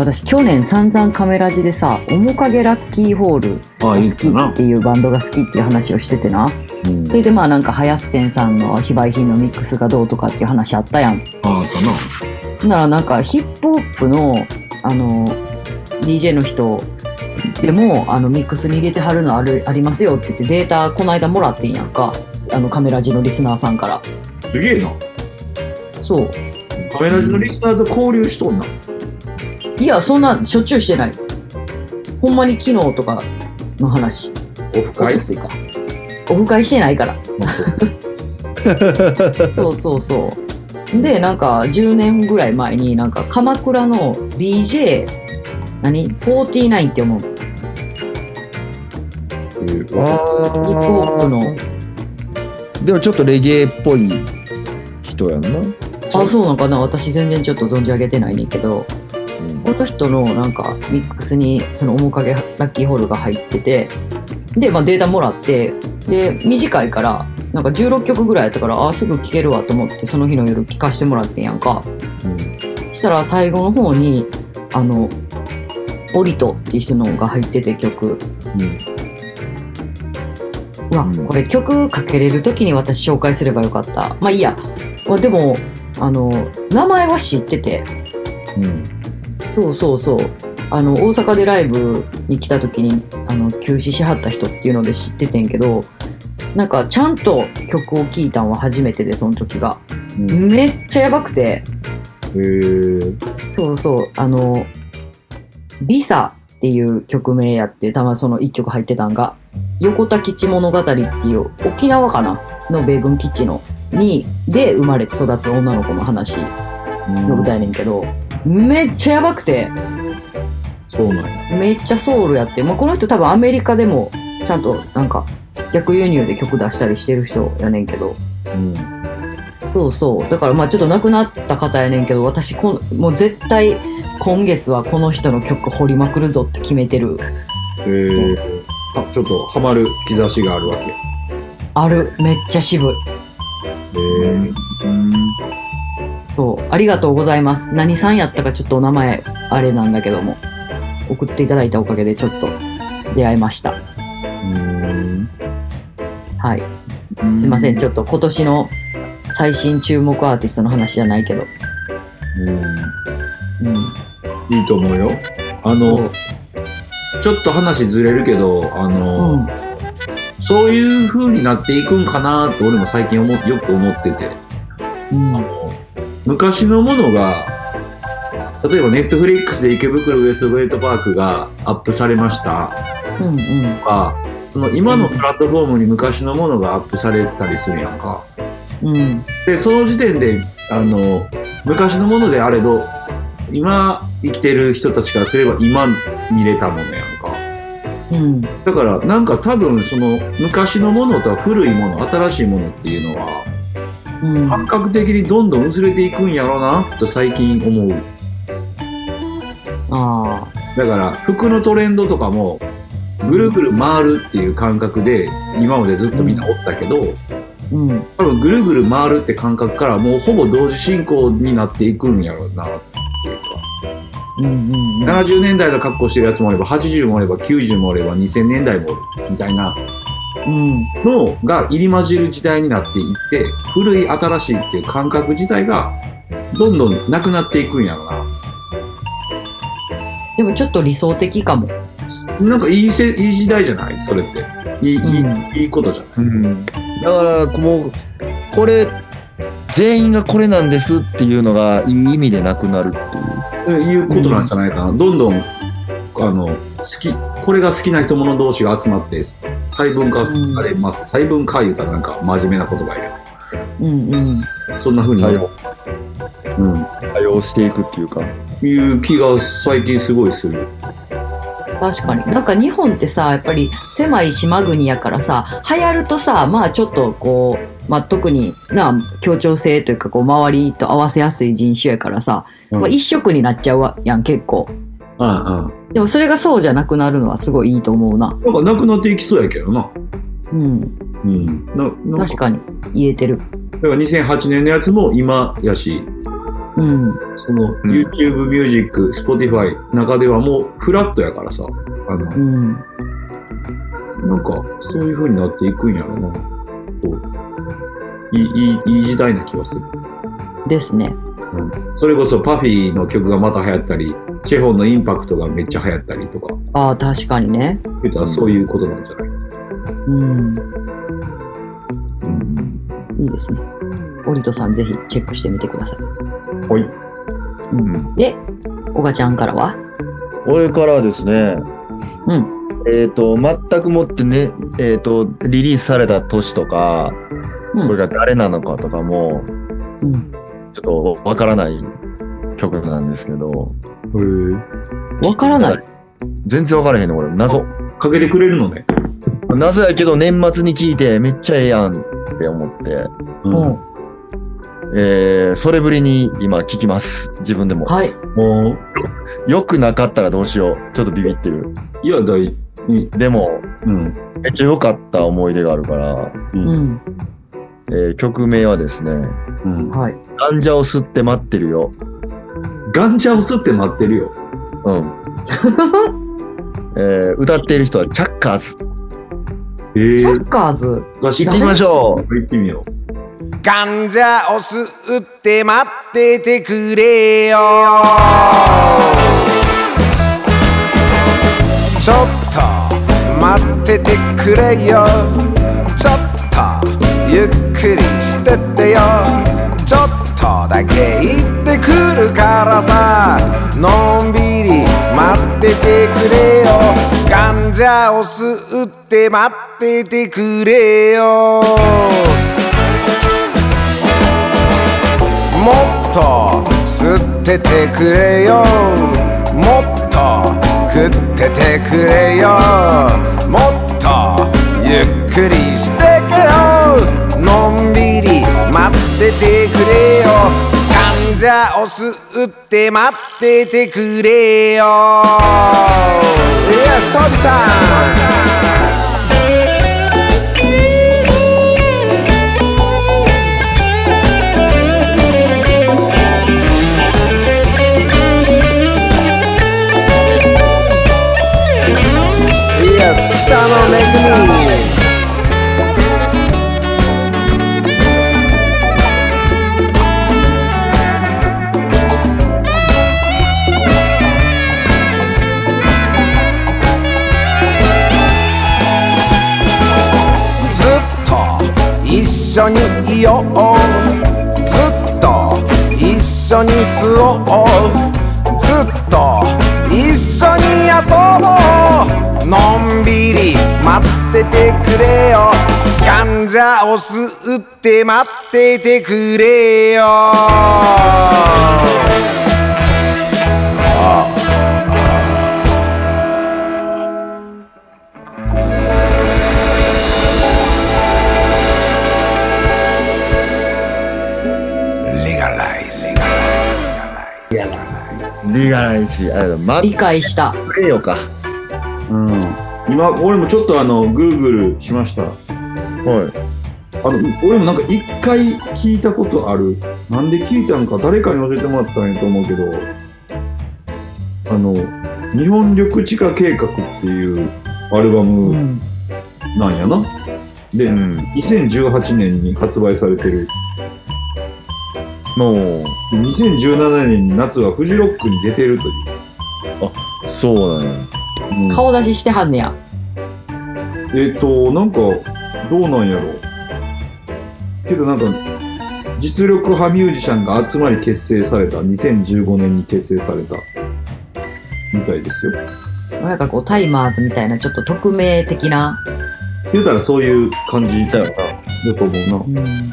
S3: 私去年散々カメラ字でさ、面影ラッキーホールが好きっ。ていうバンドが好きっていう話をしててな。
S4: うん、
S3: それでまあなんか、林仙さんの非売品のミックスがどうとかっていう話あったやん。
S4: ああったな。
S3: ほんならなんかヒップホップの、あの、DJ の人でも、あの、ミックスに入れてはるのあるありますよって言ってデータこの間もらってんやんか。あの、カメラ字のリスナーさんから。
S4: すげえな。
S3: そう。
S4: カメラジのリスナーと交流しとんな。
S3: いや、そんなしょっちゅうしてない。ほんまに昨日とかの話。
S4: オフ会？
S3: オフ会してないから。そうそうそう。で、なんか10年ぐらい前に、なんか鎌倉の DJ、何 ?49 って思う。
S4: えー
S3: ヒップホップの。
S5: でもちょっとレゲエっぽい人やんな。
S3: あ、そうなのかな私全然ちょっと存じ上げてないねんけど、この人のなんかミックスにその面影ラッキーホールが入ってて、で、まあデータもらって、で、短いから、なんか16曲ぐらいやったから、あ、すぐ聴けるわと思って、その日の夜聴かしてもらってんやんか。したら最後の方に、あの、オリトっていう人のが入ってて曲。うわ
S5: うん
S3: これ曲かけれる時に私紹介すればよかったまあいいやまあでもあの名前は知ってて
S5: うん。
S3: そうそうそう。あの大阪でライブに来た時にあの休止しはった人っていうので知っててんけどなんかちゃんと曲を聴いたんは初めてでその時が、
S5: うん。
S3: めっちゃやばくて。
S5: へえ。
S3: そうそう。あの「リサ」っていう曲名やってたまその1曲入ってたんが「横田基地物語」っていう沖縄かなの米軍基地のにで生まれて育つ女の子の話の歌やねんけど、めっちゃやばくて
S4: そうなんや。
S3: めっちゃソウルやって、まあ、この人多分アメリカでもちゃんとなんか逆輸入で曲出したりしてる人やねんけど
S5: うん。
S3: そうそうだからまあちょっと亡くなった方やねんけど私こんもう絶対今月はこの人の曲掘りまくるぞって決めてる
S4: へえ。あ、ちょっとハマる兆しがあるわけ。へ
S3: あるめっちゃ渋い
S4: え。うん。
S3: そう。ありがとうございます。何さんやったかちょっとお名前あれなんだけども。送っていただいたおかげでちょっと出会いました。
S4: うん。
S3: はい。すいません。ちょっと今年の最新注目アーティストの話じゃないけど。うん。
S4: いいと思うよ。あの、ちょっと話ずれるけど、あ
S3: う
S4: の、
S3: ん。
S4: そういう風になっていくんかなって俺も最近思よく思ってて、
S3: うん。
S4: あの昔のものが、例えばネットフリックスで池袋ウエストゲートパークがアップされました
S3: うんうん
S4: とか、その今のプラットフォームに昔のものがアップされたりするやんか。
S3: うん
S4: で、その時点で、あの、昔のものであれど、今生きてる人たちからすれば今見れたものやんか。
S3: うん
S4: だからなんか多分その昔のものと古いもの新しいものっていうのは
S3: うん。
S4: 感覚的にどんどん薄れていくんやろうなと最近思う。
S3: あ
S4: だから服のトレンドとかもぐるぐる回るっていう感覚で今までずっとみんなおったけど
S3: あうん。
S4: 多分ぐるぐる回るって感覚からもうほぼ同時進行になっていくんやろうなっていうか。
S3: うんうんうん。
S4: 70年代の格好してるやつもおれば80もおれば90もおれば2000年代もみたいな
S3: うん
S4: のが入り混じる時代になっていって古い新しいっていう感覚自体がどんどんなくなっていくんやろな。
S3: でもちょっと理想的かも。
S4: なんかいいせいい時代じゃない？それって。いい,いい、
S3: うん。
S4: いいことじゃない
S5: うん。だから、もう、これ、全員がこれなんですっていうのがいい意味でなくなるっていう。
S4: えいうことなんじゃないかな、どんどんあの好きこれが好きな人者同士が集まって細分化されます、細分化言うたらなんか真面目な言葉や
S3: うんうん。
S4: けどそんな風になる、うん、
S5: 多用していくっていうか。
S4: いう気が最近すごいする。
S3: 確かに。なんか日本ってさやっぱり狭い島国やからさ流行るとさまあちょっとこう、まあ、特にな協調性というかこう周りと合わせやすい人種やからさ、
S4: うん。
S3: まあ、一色になっちゃうわやん結構
S4: うんうん。
S3: でもそれがそうじゃなくなるのはすごいいいと思うな。
S4: なんかなくなっていきそうやけどな。
S3: うん。
S4: うん。な
S3: 確かに言えてる。
S4: だから2008年のやつも今やし。
S3: うん。
S4: その
S5: うん。
S4: YouTube ミュージック、Spotify 中ではもうフラットやからさ。あの
S3: うん。
S4: なんかそういう風になっていくんやろな。こういいいいいい時代な気がする、
S3: ですね。
S4: うん、それこそパフィーの曲がまた流行ったりチェホンのインパクトがめっちゃ流行ったりとか。
S3: ああ確かにね。
S4: そういうことなんじゃない、
S3: うん。
S4: うん、
S3: いいですね。オリトさんぜひチェックしてみてください。
S4: はい。
S5: うん。
S3: でおがちゃんからは？
S5: 俺からはですね、
S3: うん。
S5: えっ、と、全くもってね、えっ、と、リリースされた年とか、
S3: うん。
S5: これが誰なのかとかも、
S3: うん
S5: ちょっとわからない曲なんですけど、
S4: へ
S3: わからない？
S5: 全然わからへんの、これ。謎。
S4: えかけてくれるのね、
S5: 謎やけど、年末に聞いて、めっちゃええやんって思って、
S4: うん。
S3: うん。
S5: えー、それぶりに今聞きます。自分でも。
S3: はい。
S4: も
S5: よくなかったらどうしよう。ちょっとビビってる。
S4: ういや大い
S5: でも、
S4: うん。
S5: めっちゃ良かった思い出があるから、
S4: う
S3: うんん
S5: えー曲名はですね、
S4: うん。
S3: はい。
S5: ガンジャを吸って待ってるよ。
S4: ガンジャを吸って待ってるよ。
S5: うん。えー歌っている人はチャッカーズ。
S4: えー。
S3: チャッカーズ？
S4: 行
S5: 行ってみましょう。
S4: 行ってみよ
S8: ガンジャを吸って待っててくれよ。ちょっと待っててくれよ。ちょっとゆっくりしててよ。ちょっとだけ行ってくるからさ。のんびり待っててくれよ。ガンジャを吸って待っててくれよ。もっと吸っててくれよ。もっと食っててくれよ。もっとゆっくりしてけよ。っててくれよ。患者を吸って待っててくれよ。イエストビさん。北の恵み。緒にいよう。ずっと一緒に吸おう。ずっと一緒に遊ぼう。のんびり待っててくれよ。患者を吸って待っててくれよ。
S5: リガライズ、あれだ、待
S3: 理解した
S5: よか。
S4: う。うん。今、俺もちょっとあの、グーグルしました。
S5: はい。
S4: あの、俺もなんか一回聞いたことある。なんで聞いたのか誰かに教えてもらったんやと思うけど、あの、日本緑地化計画っていうアルバ
S3: う
S4: ム
S3: ん
S4: なんやな。で、
S5: うん。
S4: 2018年に発売されてる。
S5: も
S4: 2017年に夏はフジロックに出てるという。
S5: う、そうなんや。
S4: うん
S3: 顔出ししてはんねや
S4: えっ、と、なんか、どうなんやろう。けどなんか、実力派ミュージシャンが集まり結成された、2015年に結成された、みたいですよ。
S3: なんかこうタイマーズみたいなちょっと匿名的な、
S4: 言うたらそういう感じだと思うな。
S3: うん、
S5: うん。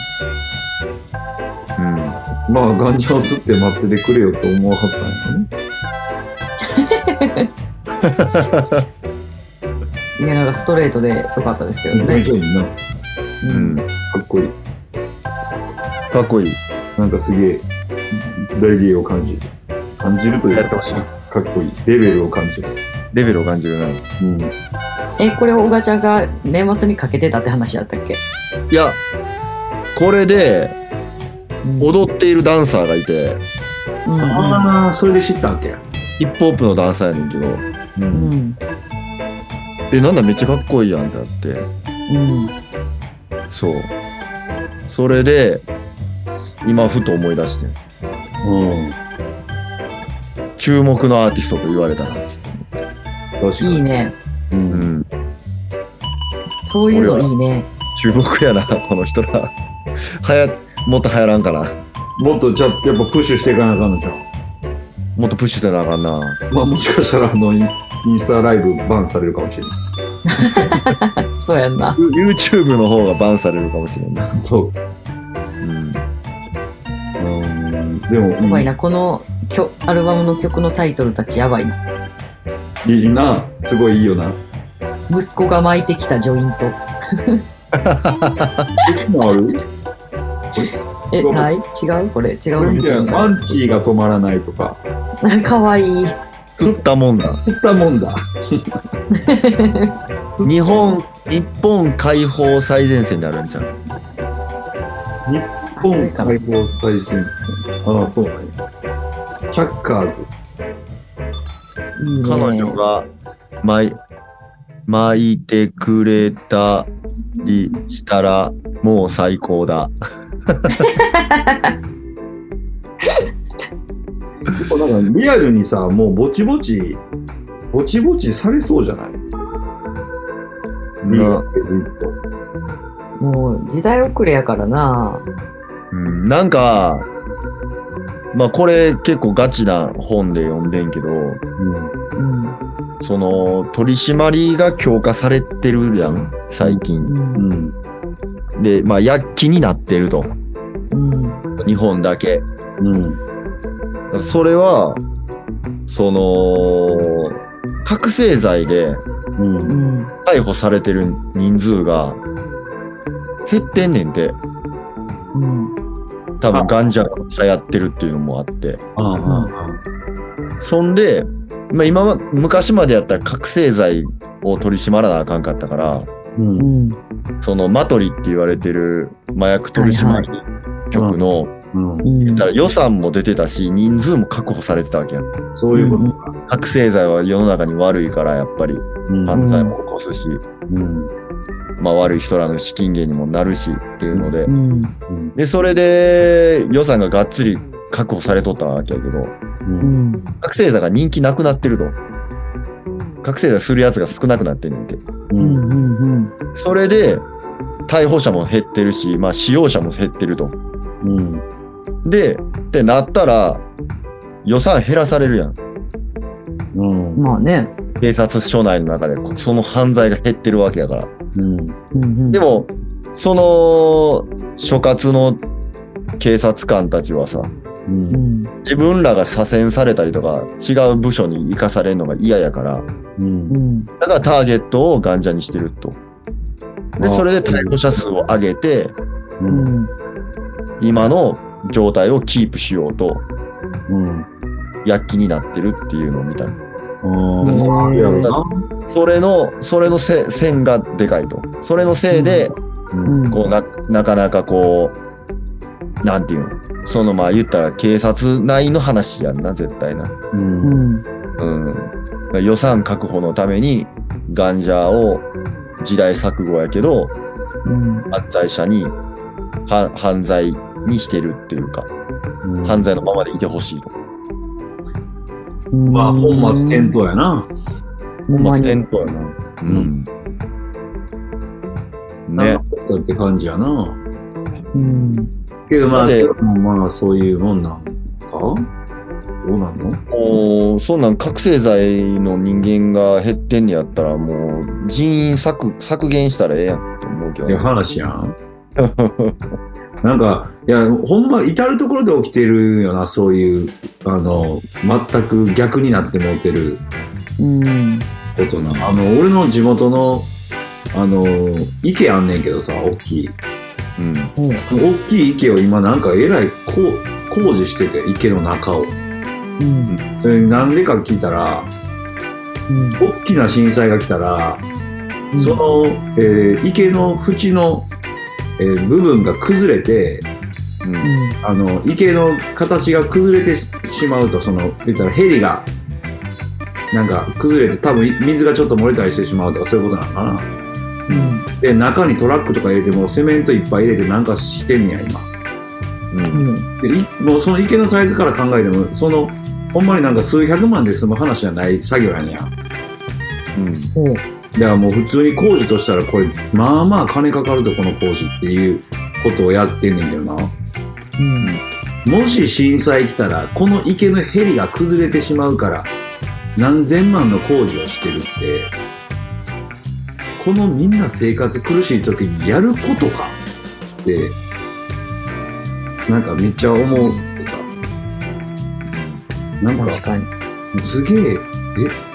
S4: まあ、ガンジャを吸って待っててくれよと思わはったんやね。
S3: いやなんかストレートでよかったですけどね、
S4: いいな。
S5: うん。
S4: かっこいい。
S5: かっこいい。
S4: なんかすげえ、レゲエを感じる。感じるというか、かっこいい。レベルを感じる。
S5: レベルを感じるな。
S4: うん。
S3: えこれを小賀ちゃんが年末にかけてたって話だったっけ、
S5: いや、これで
S3: うん
S5: 踊っているダンサーがいて、
S3: うんうん
S4: ああ、それで知ったわけや。
S5: ヒップホップのダンサーやねんけど、
S4: う。
S3: うんん
S5: え、なんだめっちゃかっこいいやんってなって。
S3: うん
S5: そう。それで、今ふと思い出して、
S4: うん。
S5: 注目のアーティストと言われたらっつって。
S4: 確かに。
S3: いいね
S4: う。
S5: うんん。
S3: そういうのいいね
S5: 注目やな、この人ら。はや、もっと流行らんかな。
S4: もっとじゃやっぱプッシュしていかなあかんのじゃん。
S5: もっとプッシュせなあかんな。
S4: まあもしかしたらあのインインスタライブバンされるかもしれない。
S3: そうやんな
S5: YouTube の方がバンされるかもしれんない。
S4: そう。
S5: うん。
S4: うん。でも
S3: やばいなこのきょアルバムの曲のタイトルたちやばいない
S4: いいいな。すごいいいよな。
S3: 息子が巻いてきたジョイント
S4: えもある？
S3: え
S4: 違う
S3: ない？違う？これ？違う？
S4: これ
S3: の
S4: みたいな。パンチーが止まらないとか。
S3: かわいい
S5: 吸ったもんだ。
S4: 吸ったもんだ。
S5: 日本、日本解放最前線にあるんちゃう？
S4: 日本解放最前線。ああ、そうなんや。チャッカーズ。
S5: 彼女が巻い巻いてくれたりしたらもう最高だ。
S4: 結構なんかリアルにさ、もうぼちぼち、ぼちぼちされそうじゃない？リずっと。
S3: もう時代遅れやからな。
S5: うん、なんか、まあこれ結構ガチな本で読んでんけど、
S4: うん。
S3: うん。
S5: その取り締まりが強化されてるやん、最近。
S3: うん。
S4: うん。
S5: で、まあ躍起になってると。
S3: うん。
S5: 日本だけ。
S4: うん。
S5: それは、その、覚醒剤で。逮捕されてる人数が減ってんねんて。
S3: うん。
S5: 多分ガンジャが流行ってるっていうのもあって。
S4: ああ、あ
S5: そんで、まあ、今は、昔までやったら覚醒剤を取り締まらなあかんかったから、
S4: うん
S3: う。ん。
S5: そのマトリって言われてる麻薬取締り局の、予算も出てたし、人数も確保されてたわけやん。
S4: そういうことか。
S5: 覚醒剤は世の中に悪いから、やっぱり
S4: うん。
S5: 犯罪も起こすし、
S4: うん。
S5: まあ悪い人らの資金源にもなるしっていうので
S3: う、ん。
S4: うん。
S5: で、それで予算ががっつり確保されとったわけやけど、
S4: う。
S3: うんん。
S5: 覚醒剤が人気なくなってると。覚醒剤するやつが少なくなってんねんて。
S4: う。
S3: うんん。うん。
S5: それで、逮捕者も減ってるし、まあ使用者も減ってると。
S4: うん。
S5: で、ってなったら、予算減らされるやん。
S4: うん。
S3: まあね。
S5: 警察署内の中で、その犯罪が減ってるわけやから。
S4: うん。
S3: うん。
S5: でも、その、所轄の警察官たちはさ、
S4: う。
S3: うんん。
S5: 自分らが左遷されたりとか、違う部署に行かされるのが嫌やから、
S4: うん
S3: う。ん。
S5: だからターゲットをガンジャにしてると。で、
S4: あ
S5: それで逮捕者数を上げて、
S4: う。
S3: うんん。
S5: 今の状態をキープしようと、
S4: うん。
S5: 躍起になってるっていうのを見た。
S4: ああ、そ
S5: れの、それのせ線がでかいと。それのせいで、
S4: うん。
S3: うん。
S5: こうな、なかなかこう、なんていうの？そのまあ言ったら警察内の話やんな、絶対な。
S4: う。
S3: うんん。
S5: うん。予算確保のために、ガンジャーを時代錯誤やけど、
S3: うん。
S5: 犯罪者に、は犯罪にしてるっていうか、
S4: うん
S5: 犯罪のままでいてほしいと。
S4: まあ、本末転倒やな。
S5: 本末転倒やな。うん。ね。
S4: だって感じやな。
S3: うん。
S4: けどまあ、まあ、そういうもんなんか？どうなんの？
S5: もう、そんなん覚醒剤の人間が減ってんねやったら、もう人員削削減したらええやんと思うけど
S4: いや、
S5: ね。
S4: 話やん。なんか、いや、ほんま、至るところで起きてるよな、そういう、あの、全く逆になってもうてる
S3: うん。
S4: ことな。あの、俺の地元の、あの、池あんねんけどさ、大きい。
S5: うん。
S4: 大きい池を今なんかえらい工事してて、池の中を。
S3: うん。
S4: でか聞いたら、
S3: うん。
S4: 大きな震災が来たら、その、えー池の縁の、えー部分が崩れて、
S5: うん。
S4: あの、池の形が崩れてしまうと、その、言ったらヘリが、なんか崩れて多分水がちょっと漏れたりしてしまうとかそういうことなのかな。
S3: うん。
S4: で、中にトラックとか入れてもセメントいっぱい入れてなんかしてんねや、今。
S5: うん。
S3: うん。
S4: でいもうその池のサイズから考えても、その、ほんまになんか数百万で済む話じゃない作業やねんや。
S5: うん。
S4: だからもう普通に工事としたらこれ、まあまあ金かかるとこの工事っていうことをやってんねんけどな。
S3: うん。
S4: もし震災来たら、この池のヘリが崩れてしまうから、何千万の工事をしてるって、このみんな生活苦しい時にやることかって、なんかめっちゃ思うってさ。なんか
S3: 確、かに。
S4: すげえ、え、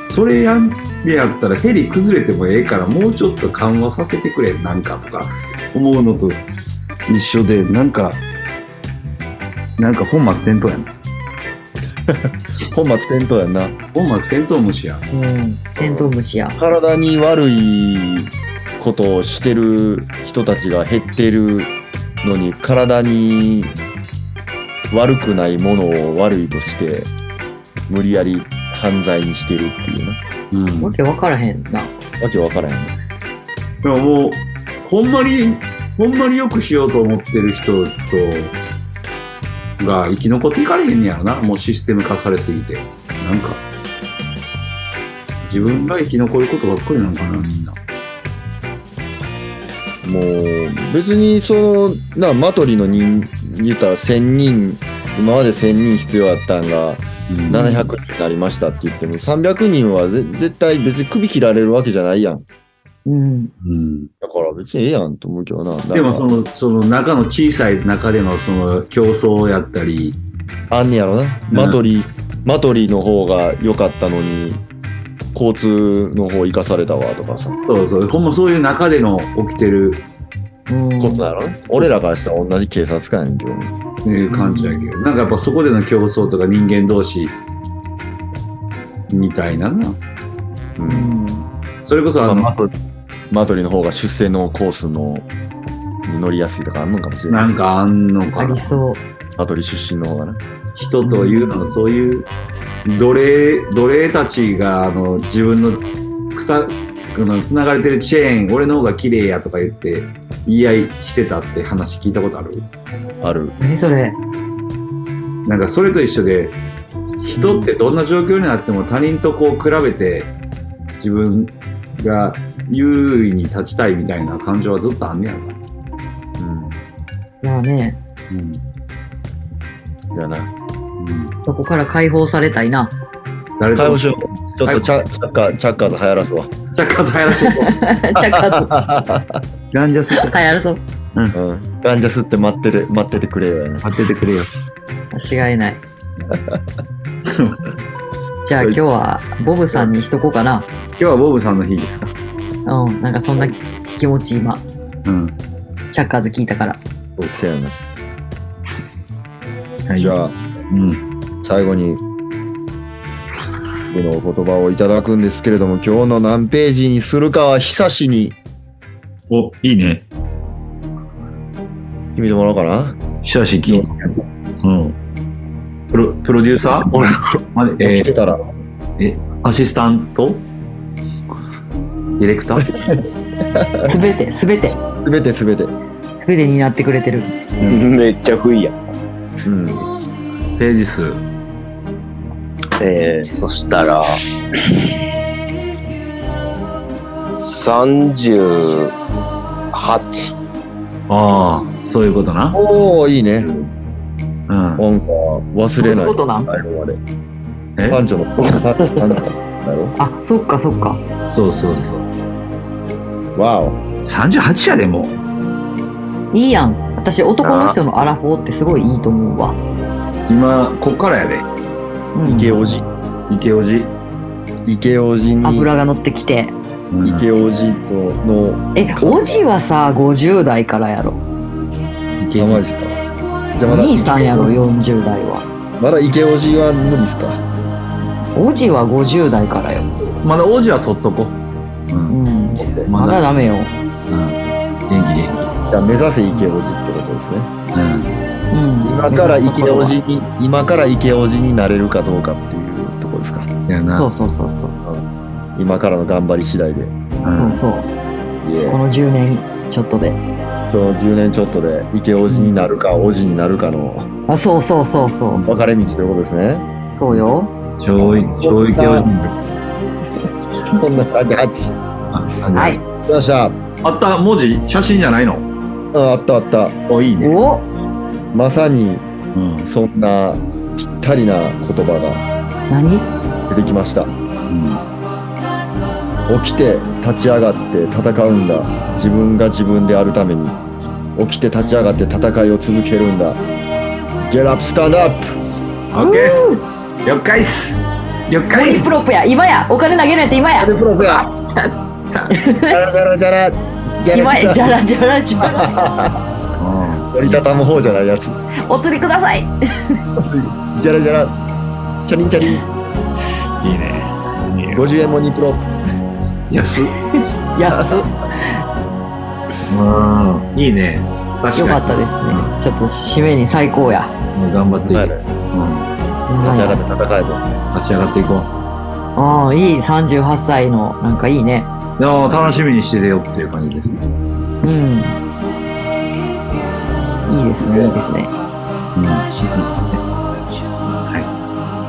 S4: それやんでやったらヘリ崩れてもええからもうちょっと緩和させてくれ、なんかとか思うのと一緒で、なんか、なんか本末転倒やな。
S5: 本末転倒やんな。
S4: 本末転倒虫や。
S3: うん。テントウムシや。
S5: 体に悪いことをしてる人たちが減ってるのに、体に悪くないものを悪いとして、無理やり犯罪にしてるっていうな。
S4: うん。
S3: わけわからへんな。
S5: わけわからへんね。
S4: でももう、ほんまに、ほんまによくしようと思ってる人と、が生き残っていかれへんねやろな。もうシステム化されすぎて。なんか、自分が生き残ることばっかりなのかな、みんな。
S5: もう、別にその、な、マトリの人、言ったら1000人、今まで1000人必要やったんが、700人になりましたって言っても、300人はぜ絶対別に首切られるわけじゃないやん。
S3: うん。
S4: うん。
S5: だから別にええやんと思うけどな。
S4: でもその、その中の小さい中でのその競争やったり、
S5: あんねやろな。マトリ、マトリの方が良かったのに、交通の方生かされたわとかさ、
S4: そうそう、ほんまそういう中での起きてる
S3: うん
S5: ことなのね。俺らからしたら同じ警察官やねんけどね。
S4: えー感じやけど、なんかやっぱそこでの競争とか人間同士みたいなな。
S5: う。
S3: うんん。
S4: それこそあの、
S5: マトリマトリの方が出世のコースのに乗りやすいとかあんのかもしれない。
S4: なんかあんの
S3: あ
S4: かな
S3: り。そう。
S5: マトリ出身の方がな。
S4: 人というのはそういう奴隷、奴隷たちがあの自分の草、この繋がれてるチェーン、俺の方が綺麗やとか言って言い合いしてたって話聞いたことある？
S5: ある。
S3: 何それ？
S4: なんかそれと一緒で人ってどんな状況になっても他人とこう比べて自分が優位に立ちたいみたいな感情はずっとあんねやろな。
S5: うん。
S3: まあね、
S4: うん。
S5: やな。
S4: うん。
S3: そこから解放されたいな。
S4: 誰と？
S5: 対応しよう。ちょっとチャチャッカー、チャッカーズ流行らすわ。
S4: じゃあ数やらしていこう。
S3: チャッカー
S4: ガンジャス
S3: ズ。はい、やるそう。
S5: うん。ガンジャスって待ってる、待っててくれよやな。
S4: 当ててくれよ。
S3: 間違いない。じゃあ今日はボブさんにしとこうかな。
S4: 今日はボブさんの日ですか？
S3: うん、なんかそんな気持ち今、
S4: うん。
S3: チャッカーズ聞いたから。
S4: そう
S5: せやな。
S4: はい
S5: じゃあ、
S4: うん。
S5: 最後に、僕のお言葉をいただくんですけれども、今日の何ページにするかは久しに
S4: お、いいね。
S5: 決めてもらおうかな。
S4: 久し聞いて。うん。プロ、プロデューサー？
S5: 俺、
S4: あれえー
S5: 来てたら、
S4: アシスタント？ディレクター？
S3: すべて、すべて、
S5: すべてすべて。
S3: すべてになってくれてる。
S9: めっちゃ不意や。
S5: うん。
S4: ページ数。
S9: えー、そしたら、38。
S4: ああ、そういうことな。
S5: おー、いいね。
S4: うん。
S5: なんか、忘
S3: そういう
S5: れない。
S3: ことなん。
S4: え？
S5: パンチョの、だろ？
S3: あ、そっかそっか。
S4: そうそうそう。
S5: わお。
S4: 38やでもう。
S3: いいやん。私、男の人のアラフォーってすごいいいと思うわ。
S4: 今、こっからやで。
S3: うん、
S5: 池おじ。
S4: 池おじ。
S5: 池おじに、
S3: 油が乗ってきて。
S4: うん
S5: 池おじとの、
S3: え、おじはさ、50代からやろ。
S5: あ、マジっすか？じゃあまだ、
S3: 兄さんやろ、40代は。
S5: まだ池おじは無理っすか？
S3: おじは50代からよ。
S4: まだ王子は取っとこう。う。
S3: うんん。
S4: ま
S3: まだダメよ。
S4: うん。元気元
S5: じゃあ目指せ池おじってことですね。
S4: 気。うん。
S3: うん。
S5: 今から池おじに、今から池おじになれるかどうかっていうところですか。
S4: やな。
S3: そうそうそうそう。
S5: 今からの頑張り次第で。
S4: うん
S3: そうそう。
S5: いえ
S3: この10年ちょっとで。
S5: その10年ちょっとで池おじになるか、おじになるかの
S3: あ、そうそうそうそう。
S5: 分かれ道ということですね。
S3: そうよ。
S4: 超い、超池おじ。
S5: そんな38。
S4: あ、38
S3: はい。
S5: 来ました。
S4: あった文字写真じゃないの？
S5: ああったあった。
S4: お、いいね。
S3: お
S5: まさに
S4: うん。
S5: そんなぴったりな言葉
S3: 何？
S5: が出てきました。
S4: うん。
S5: 起きて立ち上がって戦うんだ。自分が自分であるために。起きて立ち上がって戦いを続けるんだ。Get up, stand up!
S4: オッケー了解っす了
S3: ボ
S4: 解っす
S3: イスプロップや今やお金投げるやって今や
S5: プロフやじゃらじゃらじゃらじゃ
S3: 今やじゃ
S5: ら
S3: らじゃらじゃら
S5: 折りたたむ方じゃないやつ。
S3: お釣りください
S5: じゃらじゃら。チャリンチャリン。
S4: いいね。いいね
S5: 50円も2プロ。
S4: 安っ。
S3: 安っ
S4: うん。いいね。確かに。
S3: よかったですねちょっと締めに最高や
S4: もう頑張っていく。
S5: はい
S4: うん。
S5: 立ち上がって戦えと。
S4: 立ち上がっていこう。
S3: ああいい38歳のなんかいいね
S4: いやー楽しみにしててよっていう感じですね。
S3: うん。いいですね、いいですね。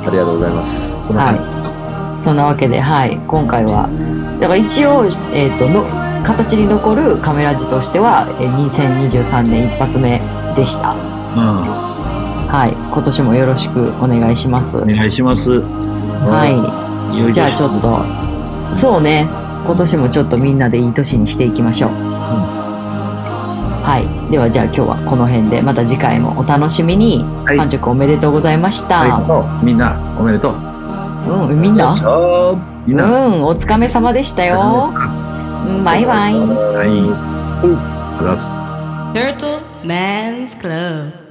S5: ありがとうございます。
S4: そ
S3: はい。そんなわけで、はい、今回は、だから一応、えっ、との、形に残るカメラ字としては、えー2023年一発目でした。
S4: う
S3: はい、今年もよろしくお願いします。
S4: ん。お願いします。
S3: はい。じゃあちょっと、そうね、今年もちょっとみんなでいい年にしていきましょう。はい。ではじゃあ今日はこの辺で、また次回もお楽しみに。
S4: はい
S3: 半熟おめでとうございました。
S4: はい。みんな、おめでとう。
S3: うん、みんな？
S4: みんな。
S3: うん、お疲れ様でしたよ。うんバイバイ。
S4: はい。あざっす。
S1: Turtle Man's Club.